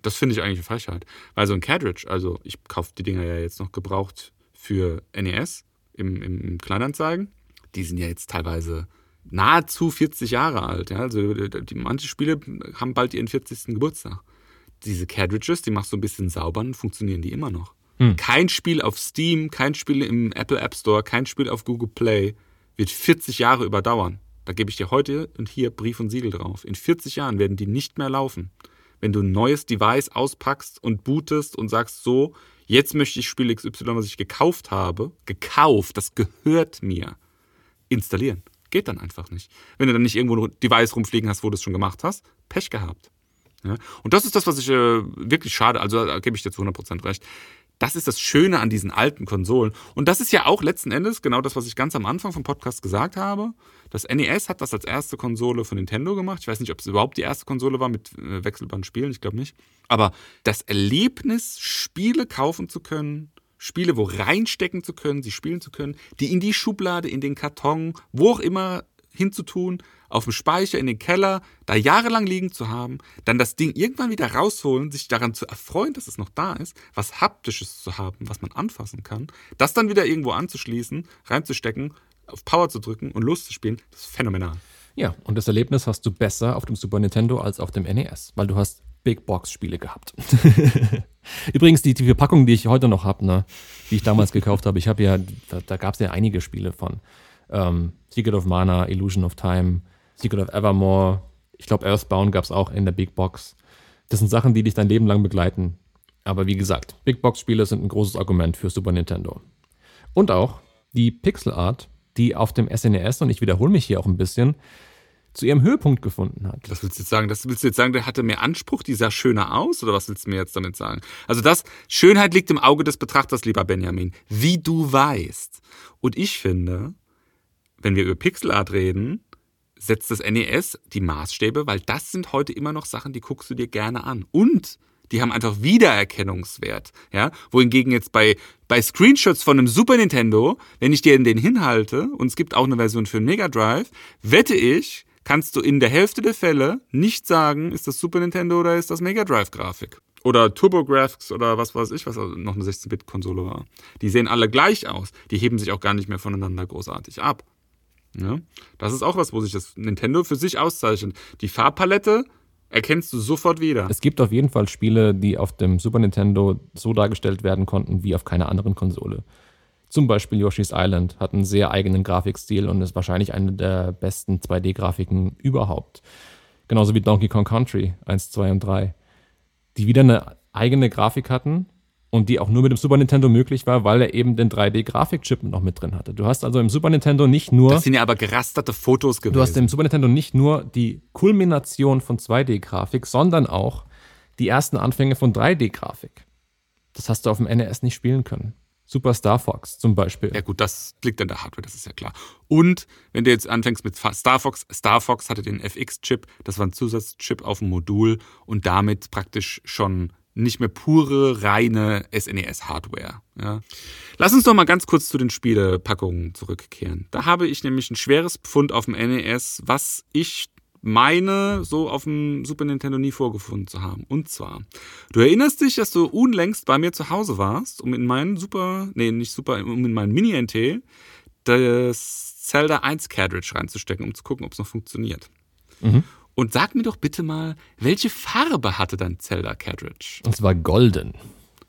Das finde ich eigentlich eine Frechheit. Weil so ein Cartridge, also ich kaufe die Dinger ja jetzt noch gebraucht für NES im, im Kleinanzeigen, die sind ja jetzt teilweise nahezu 40 Jahre alt. Ja? Also die, manche Spiele haben bald ihren 40. Geburtstag. Diese Cartridges, die machst du ein bisschen sauber und funktionieren die immer noch. Hm. Kein Spiel auf Steam, kein Spiel im Apple App Store, kein Spiel auf Google Play wird 40 Jahre überdauern. Da gebe ich dir heute und hier Brief und Siegel drauf. In 40 Jahren werden die nicht mehr laufen. Wenn du ein neues Device auspackst und bootest und sagst so, jetzt möchte ich Spiel XY, was ich gekauft habe, gekauft, das gehört mir, installieren. Geht dann einfach nicht. Wenn du dann nicht irgendwo ein Device rumfliegen hast, wo du es schon gemacht hast, Pech gehabt. Ja? Und das ist das, was ich äh, wirklich schade, also da gebe ich dir zu 100% recht. Das ist das Schöne an diesen alten Konsolen. Und das ist ja auch letzten Endes genau das, was ich ganz am Anfang vom Podcast gesagt habe. Das NES hat das als erste Konsole von Nintendo gemacht. Ich weiß nicht, ob es überhaupt die erste Konsole war mit äh, Spielen, ich glaube nicht. Aber das Erlebnis, Spiele kaufen zu können, Spiele wo reinstecken zu können, sie spielen zu können, die in die Schublade, in den Karton, wo auch immer hinzutun, auf dem Speicher in den Keller, da jahrelang liegen zu haben, dann das Ding irgendwann wieder rausholen, sich daran zu erfreuen, dass es noch da ist, was haptisches zu haben, was man anfassen kann, das dann wieder irgendwo anzuschließen, reinzustecken, auf Power zu drücken und loszuspielen, das ist phänomenal. Ja, und das Erlebnis hast du besser auf dem Super Nintendo als auf dem NES, weil du hast Big Box Spiele gehabt. Übrigens, die, die Verpackung, die ich heute noch habe, ne, die ich damals gekauft habe, ich habe ja, da, da gab es ja einige Spiele von. Ähm, Secret of Mana, Illusion of Time, Secret of Evermore, ich glaube Earthbound gab es auch in der Big Box. Das sind Sachen, die dich dein Leben lang begleiten. Aber wie gesagt, Big Box Spiele sind ein großes Argument für Super Nintendo. Und auch die Pixel Art, die auf dem SNES, und ich wiederhole mich hier auch ein bisschen, zu ihrem Höhepunkt gefunden hat. Was willst du jetzt sagen? Das willst du jetzt sagen, der hatte mehr Anspruch, die sah schöner aus? Oder was willst du mir jetzt damit sagen? Also das, Schönheit liegt im Auge des Betrachters, lieber Benjamin. Wie du weißt. Und ich finde, wenn wir über Pixelart reden, setzt das NES die Maßstäbe, weil das sind heute immer noch Sachen, die guckst du dir gerne an. Und die haben einfach Wiedererkennungswert. Ja? Wohingegen jetzt bei, bei Screenshots von einem Super Nintendo, wenn ich dir den hinhalte, und es gibt auch eine Version für Mega Drive, wette ich, kannst du in der Hälfte der Fälle nicht sagen, ist das Super Nintendo oder ist das Mega Drive Grafik. Oder TurboGrafx oder was weiß ich, was noch eine 16-Bit-Konsole war. Die sehen alle gleich aus. Die heben sich auch gar nicht mehr voneinander großartig ab. Ja? Das ist auch was, wo sich das Nintendo für sich auszeichnet. Die Farbpalette erkennst du sofort wieder. Es gibt auf jeden Fall Spiele, die auf dem Super Nintendo so dargestellt werden konnten wie auf keiner anderen Konsole. Zum Beispiel Yoshi's Island hat einen sehr eigenen Grafikstil und ist wahrscheinlich eine der besten 2D-Grafiken überhaupt. Genauso wie Donkey Kong Country 1, 2 und 3, die wieder eine eigene Grafik hatten und die auch nur mit dem Super Nintendo möglich war, weil er eben den 3D-Grafikchip noch mit drin hatte. Du hast also im Super Nintendo nicht nur. Das sind ja aber gerasterte Fotos gewesen. Du hast im Super Nintendo nicht nur die Kulmination von 2D-Grafik, sondern auch die ersten Anfänge von 3D-Grafik. Das hast du auf dem NES nicht spielen können. Super Star Fox zum Beispiel. Ja gut, das liegt an der Hardware, das ist ja klar. Und wenn du jetzt anfängst mit Star Fox, Star Fox hatte den FX-Chip, das war ein Zusatzchip auf dem Modul und damit praktisch schon nicht mehr pure, reine SNES-Hardware. Ja. Lass uns doch mal ganz kurz zu den Spielepackungen zurückkehren. Da habe ich nämlich ein schweres Pfund auf dem NES, was ich meine, so auf dem Super Nintendo nie vorgefunden zu haben. Und zwar, du erinnerst dich, dass du unlängst bei mir zu Hause warst, um in meinen Super, nee, nicht Super, um in meinen Mini-NT das Zelda 1 Cartridge reinzustecken, um zu gucken, ob es noch funktioniert. Mhm. Und sag mir doch bitte mal, welche Farbe hatte dein Zelda Cartridge? Und zwar golden.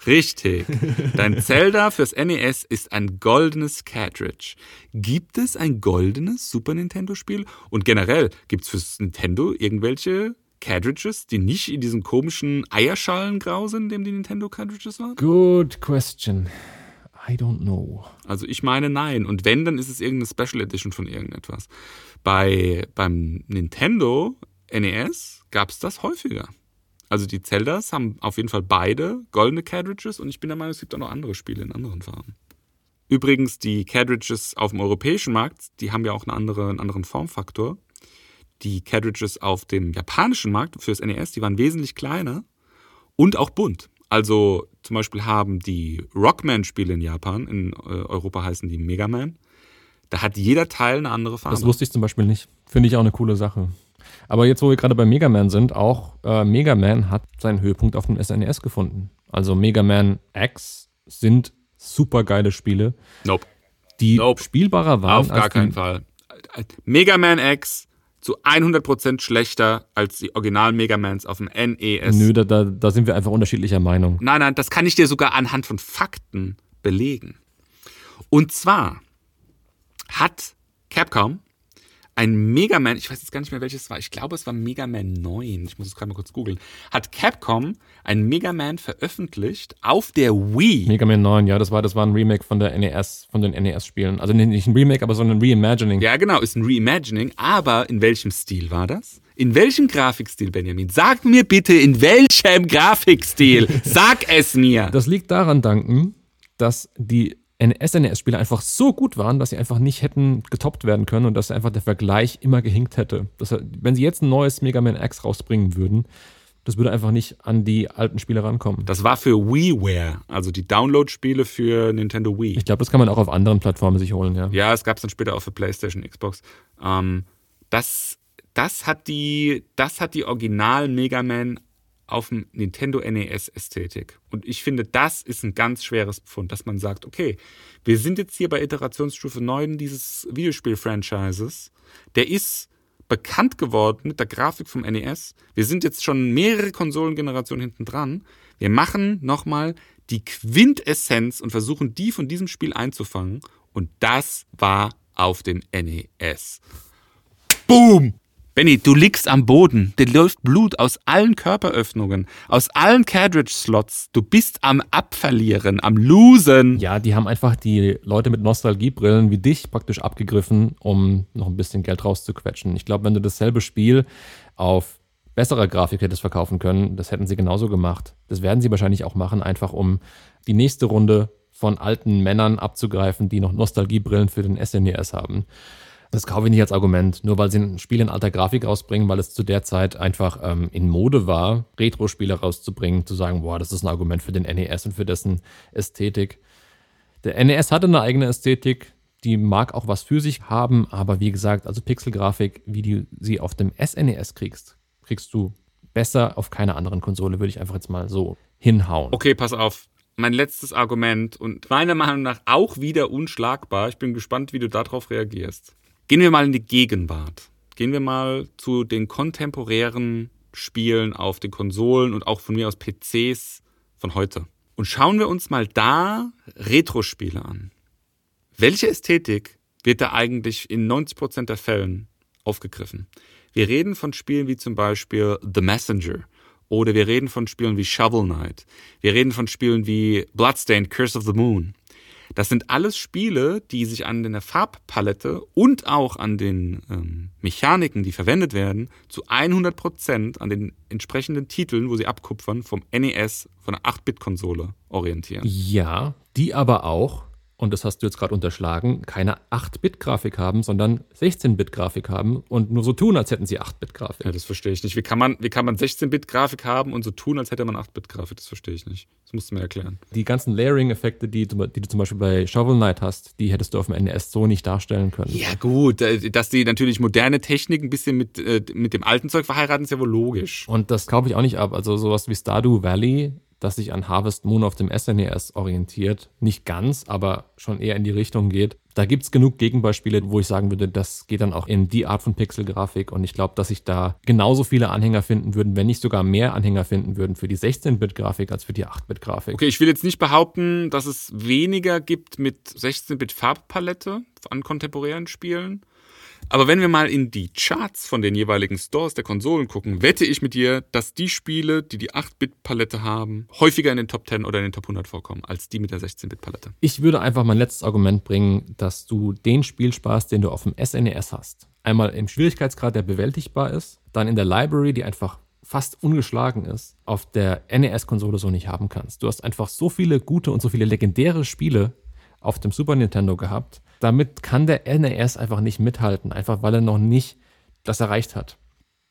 Richtig. Dein Zelda fürs NES ist ein goldenes Cartridge. Gibt es ein goldenes Super Nintendo-Spiel? Und generell, gibt es fürs Nintendo irgendwelche Cartridges, die nicht in diesem komischen Eierschalengrau sind, in dem die Nintendo-Cartridges waren? Good question. I don't know. Also ich meine nein. Und wenn, dann ist es irgendeine Special Edition von irgendetwas. Bei, beim Nintendo NES gab es das häufiger. Also die Zeldas haben auf jeden Fall beide goldene Cartridges und ich bin der Meinung, es gibt auch noch andere Spiele in anderen Farben. Übrigens, die Cartridges auf dem europäischen Markt, die haben ja auch eine andere, einen anderen Formfaktor. Die Cartridges auf dem japanischen Markt fürs NES, die waren wesentlich kleiner und auch bunt. Also zum Beispiel haben die Rockman-Spiele in Japan, in äh, Europa heißen die Mega Man, da hat jeder Teil eine andere Farbe. Das wusste ich zum Beispiel nicht. Finde ich auch eine coole Sache. Aber jetzt, wo wir gerade bei Mega Man sind, auch äh, Mega Man hat seinen Höhepunkt auf dem SNES gefunden. Also Mega Man X sind super geile Spiele. Nope. Die Nope. spielbarer waren. Auf gar keinen Fall. Mega Man X zu 100% schlechter als die Original Mega Mans auf dem NES. Nö, da, da, da sind wir einfach unterschiedlicher Meinung. Nein, nein, das kann ich dir sogar anhand von Fakten belegen. Und zwar hat Capcom ein Mega Man, ich weiß jetzt gar nicht mehr welches es war, ich glaube es war Mega Man 9, ich muss es gerade mal kurz googeln, hat Capcom ein Mega Man veröffentlicht auf der Wii. Mega Man 9, ja, das war, das war ein Remake von der NES, von den NES-Spielen. Also nicht ein Remake, aber so ein Reimagining. Ja, genau, ist ein Reimagining, aber in welchem Stil war das? In welchem Grafikstil, Benjamin? Sag mir bitte, in welchem Grafikstil? Sag es mir. Das liegt daran, danken, dass die SNES-Spiele einfach so gut waren, dass sie einfach nicht hätten getoppt werden können und dass einfach der Vergleich immer gehinkt hätte. Das, wenn sie jetzt ein neues Mega Man X rausbringen würden, Das würde einfach nicht an die alten Spiele rankommen. Das war für WiiWare, also die Download-Spiele für Nintendo Wii. Ich glaube, das kann man auch auf anderen Plattformen sich holen, ja. Ja, es gab es dann später auch für PlayStation, Xbox. Ähm, das, das hat die, das hat die Original Mega Man auf dem Nintendo NES Ästhetik. Und ich finde, das ist ein ganz schweres Pfund, dass man sagt, okay, wir sind jetzt hier bei Iterationsstufe 9 dieses Videospiel-Franchises. Der ist bekannt geworden mit der Grafik vom NES. Wir sind jetzt schon mehrere Konsolengenerationen hinten dran. Wir machen nochmal die Quintessenz und versuchen die von diesem Spiel einzufangen. Und das war auf dem NES. Boom! Benny, du liegst am Boden. Dir läuft Blut aus allen Körperöffnungen, aus allen Cartridge-Slots. Du bist am Abverlieren, am Losen. Ja, die haben einfach die Leute mit Nostalgiebrillen wie dich praktisch abgegriffen, um noch ein bisschen Geld rauszuquetschen. Ich glaube, wenn du dasselbe Spiel auf besserer Grafik hättest verkaufen können, das hätten sie genauso gemacht. Das werden sie wahrscheinlich auch machen, einfach um die nächste Runde von alten Männern abzugreifen, die noch Nostalgiebrillen für den SNES haben. Das kaufe ich nicht als Argument, nur weil sie ein Spiel in alter Grafik rausbringen, weil es zu der Zeit einfach ähm, in Mode war, Retro-Spiele rauszubringen, zu sagen, boah, das ist ein Argument für den NES und für dessen Ästhetik. Der NES hatte eine eigene Ästhetik, die mag auch was für sich haben, aber wie gesagt, also Pixelgrafik, wie du sie auf dem SNES kriegst, kriegst du besser auf keiner anderen Konsole, würde ich einfach jetzt mal so hinhauen. Okay, pass auf. Mein letztes Argument und meiner Meinung nach auch wieder unschlagbar. Ich bin gespannt, wie du darauf reagierst. Gehen wir mal in die Gegenwart. Gehen wir mal zu den kontemporären Spielen auf den Konsolen und auch von mir aus PCs von heute. Und schauen wir uns mal da Retro-Spiele an. Welche Ästhetik wird da eigentlich in 90% der Fällen aufgegriffen? Wir reden von Spielen wie zum Beispiel The Messenger oder wir reden von Spielen wie Shovel Knight. Wir reden von Spielen wie Bloodstained Curse of the Moon. Das sind alles Spiele, die sich an der Farbpalette und auch an den ähm, Mechaniken, die verwendet werden, zu 100 Prozent an den entsprechenden Titeln, wo sie abkupfern, vom NES, von der 8-Bit-Konsole orientieren. Ja, die aber auch und das hast du jetzt gerade unterschlagen, keine 8-Bit-Grafik haben, sondern 16-Bit-Grafik haben und nur so tun, als hätten sie 8-Bit-Grafik. Ja, das verstehe ich nicht. Wie kann man, wie kann man 16-Bit-Grafik haben und so tun, als hätte man 8-Bit-Grafik? Das verstehe ich nicht. Das musst du mir erklären. Die ganzen Layering-Effekte, die, die, du zum Beispiel bei Shovel Knight hast, die hättest du auf dem NES so nicht darstellen können. Ja, gut. äh, Dass die natürlich moderne Technik ein bisschen mit, äh, mit dem alten Zeug verheiraten, ist ja wohl logisch. Und das kaufe ich auch nicht ab. Also sowas wie Stardew Valley, das sich an Harvest Moon auf dem SNES orientiert, nicht ganz, aber schon eher in die Richtung geht. Da gibt es genug Gegenbeispiele, wo ich sagen würde, das geht dann auch in die Art von Pixelgrafik. Und ich glaube, dass sich da genauso viele Anhänger finden würden, wenn nicht sogar mehr Anhänger finden würden für die 16-Bit-Grafik als für die 8-Bit-Grafik. Okay, ich will jetzt nicht behaupten, dass es weniger gibt mit 16-Bit-Farbpalette an kontemporären Spielen. Aber wenn wir mal in die Charts von den jeweiligen Stores der Konsolen gucken, wette ich mit dir, dass die Spiele, die die 8-Bit-Palette haben, häufiger in den Top 10 oder in den Top 100 vorkommen, als die mit der 16-Bit-Palette. Ich würde einfach mein letztes Argument bringen, dass du den Spielspaß, den du auf dem SNES hast, einmal im Schwierigkeitsgrad, der bewältigbar ist, dann in der Library, die einfach fast ungeschlagen ist, auf der NES-Konsole so nicht haben kannst. Du hast einfach so viele gute und so viele legendäre Spiele auf dem Super Nintendo gehabt. Damit kann der NES einfach nicht mithalten, einfach weil er noch nicht das erreicht hat.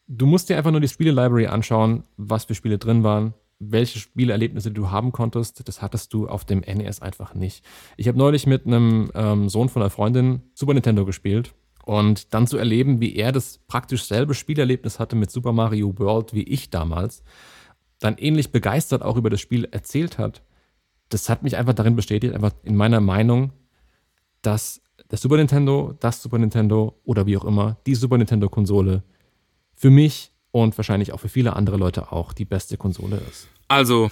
Du musst dir einfach nur die Spiele-Library anschauen, was für Spiele drin waren, welche Spieleerlebnisse du haben konntest. Das hattest du auf dem NES einfach nicht. Ich habe neulich mit einem ähm, Sohn von einer Freundin Super Nintendo gespielt und dann zu erleben, wie er das praktisch selbe Spielerlebnis hatte mit Super Mario World wie ich damals, dann ähnlich begeistert auch über das Spiel erzählt hat, das hat mich einfach darin bestätigt, einfach in meiner Meinung, dass der Super Nintendo, das Super Nintendo oder wie auch immer, die Super Nintendo-Konsole für mich und wahrscheinlich auch für viele andere Leute auch die beste Konsole ist. Also,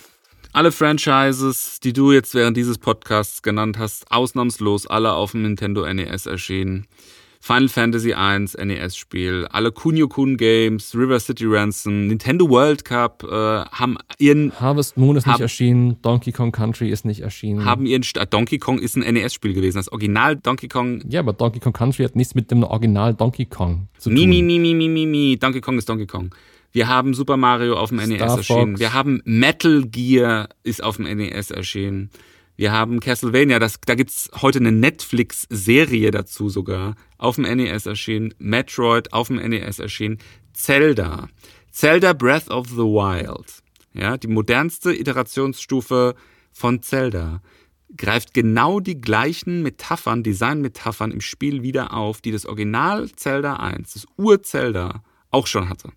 alle Franchises, die du jetzt während dieses Podcasts genannt hast, ausnahmslos alle auf dem Nintendo NES erschienen. Final Fantasy I NES-Spiel, alle Kunio-Kun Games, River City Ransom, Nintendo World Cup äh, haben ihren Harvest Moon ist Hab- nicht erschienen, Donkey Kong Country ist nicht erschienen. haben ihren Sta Donkey Kong ist ein NES-Spiel gewesen. Das Original Donkey Kong. ja, aber Donkey Kong Country hat nichts mit dem Original Donkey Kong zu tun. Mi, mi, mi, mi, mi, mi. Donkey Kong ist Donkey Kong. Wir haben Super Mario auf dem NES Star erschienen. Fox. Wir haben Metal Gear ist auf dem NES erschienen. Wir haben Castlevania, das, da gibt's heute eine Netflix-Serie dazu sogar, auf dem NES erschienen. Metroid auf dem NES erschienen. Zelda. Zelda Breath of the Wild, ja, die modernste Iterationsstufe von Zelda, greift genau die gleichen Metaphern, Designmetaphern im Spiel wieder auf, die das Original Zelda 1, das Ur-Zelda, auch schon hatte.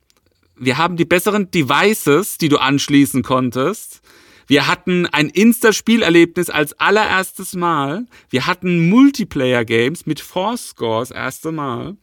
Wir haben die besseren Devices, die du anschließen konntest. Wir hatten ein Insta-Spielerlebnis als allererstes Mal. Wir hatten Multiplayer-Games mit Force-Score das erste Mal.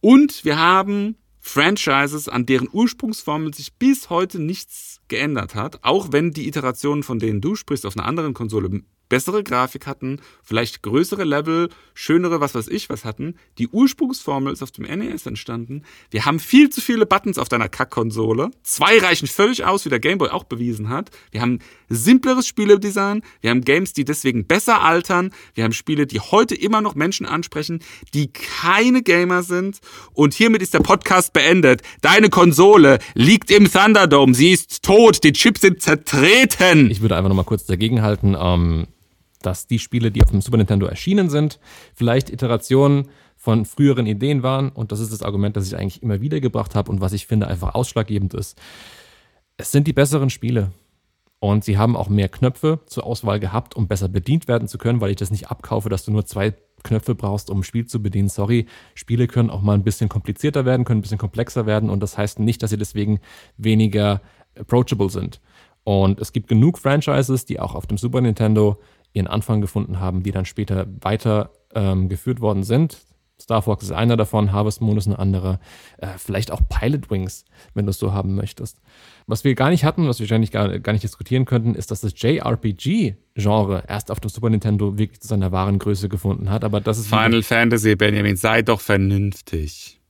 Und wir haben Franchises, an deren Ursprungsformel sich bis heute nichts geändert hat, auch wenn die Iterationen, von denen du sprichst, auf einer anderen Konsole bessere Grafik hatten, vielleicht größere Level, schönere, was weiß ich, was hatten. Die Ursprungsformel ist auf dem NES entstanden. Wir haben viel zu viele Buttons auf deiner Kack-Konsole. Zwei reichen völlig aus, wie der Gameboy auch bewiesen hat. Wir haben simpleres Spieledesign. Wir haben Games, die deswegen besser altern. Wir haben Spiele, die heute immer noch Menschen ansprechen, die keine Gamer sind. Und hiermit ist der Podcast beendet. Deine Konsole liegt im Thunderdome. Sie ist tot. Die Chips sind zertreten. Ich würde einfach noch mal kurz dagegenhalten. Ähm dass die Spiele, die auf dem Super Nintendo erschienen sind, vielleicht Iterationen von früheren Ideen waren. Und das ist das Argument, das ich eigentlich immer wieder gebracht habe und was ich finde einfach ausschlaggebend ist. Es sind die besseren Spiele. Und sie haben auch mehr Knöpfe zur Auswahl gehabt, um besser bedient werden zu können, weil ich das nicht abkaufe, dass du nur zwei Knöpfe brauchst, um ein Spiel zu bedienen. Sorry, Spiele können auch mal ein bisschen komplizierter werden, können ein bisschen komplexer werden und das heißt nicht, dass sie deswegen weniger approachable sind. Und es gibt genug Franchises, die auch auf dem Super Nintendo ihren Anfang gefunden haben, die dann später weiter ähm, geführt worden sind. Star Fox ist einer davon, Harvest Moon ist ein anderer. Äh, vielleicht auch Pilot Wings, wenn du es so haben möchtest. Was wir gar nicht hatten, was wir wahrscheinlich gar, gar nicht diskutieren könnten, ist, dass das JRPG-Genre erst auf dem Super Nintendo wirklich zu seiner wahren Größe gefunden hat. Aber das ist Final Fantasy, Benjamin, sei doch vernünftig.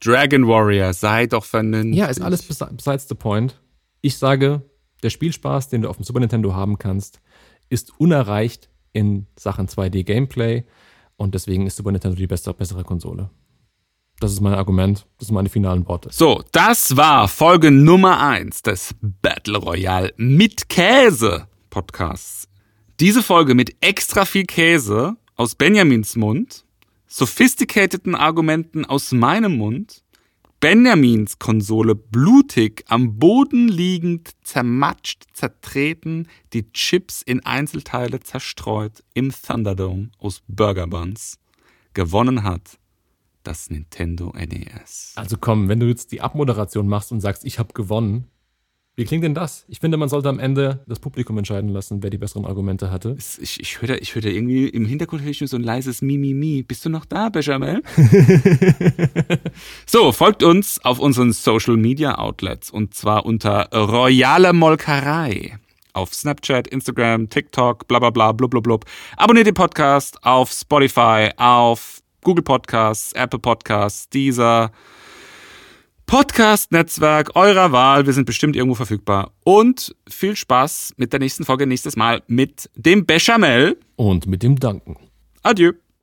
Dragon Warrior, sei doch vernünftig. Ja, ist alles besides the point. Ich sage, der Spielspaß, den du auf dem Super Nintendo haben kannst, ist unerreicht in Sachen 2D-Gameplay und deswegen ist Super Nintendo die beste, bessere Konsole. Das ist mein Argument, das sind meine finalen Worte. So, das war Folge Nummer 1 des Battle Royale mit Käse Podcasts. Diese Folge mit extra viel Käse aus Benjamins Mund, sophisticateden Argumenten aus meinem Mund Benjamins Konsole blutig, am Boden liegend, zermatscht, zertreten, die Chips in Einzelteile zerstreut im Thunderdome aus Burger Buns. Gewonnen hat das Nintendo NES. Also komm, wenn du jetzt die Abmoderation machst und sagst, ich habe gewonnen, wie klingt denn das? Ich finde, man sollte am Ende das Publikum entscheiden lassen, wer die besseren Argumente hatte. Ich, ich höre da, ich hör da irgendwie im Hintergrund höre ich nur so ein leises Mimimi. Bist du noch da, Bechamel? so, folgt uns auf unseren Social Media Outlets und zwar unter Royale Molkerei. Auf Snapchat, Instagram, TikTok, bla bla bla, blub blub blub. Abonniert den Podcast auf Spotify, auf Google Podcasts, Apple Podcasts, Deezer. Podcast-Netzwerk eurer Wahl. Wir sind bestimmt irgendwo verfügbar. Und viel Spaß mit der nächsten Folge nächstes Mal mit dem Bechamel. Und mit dem Danken. Adieu.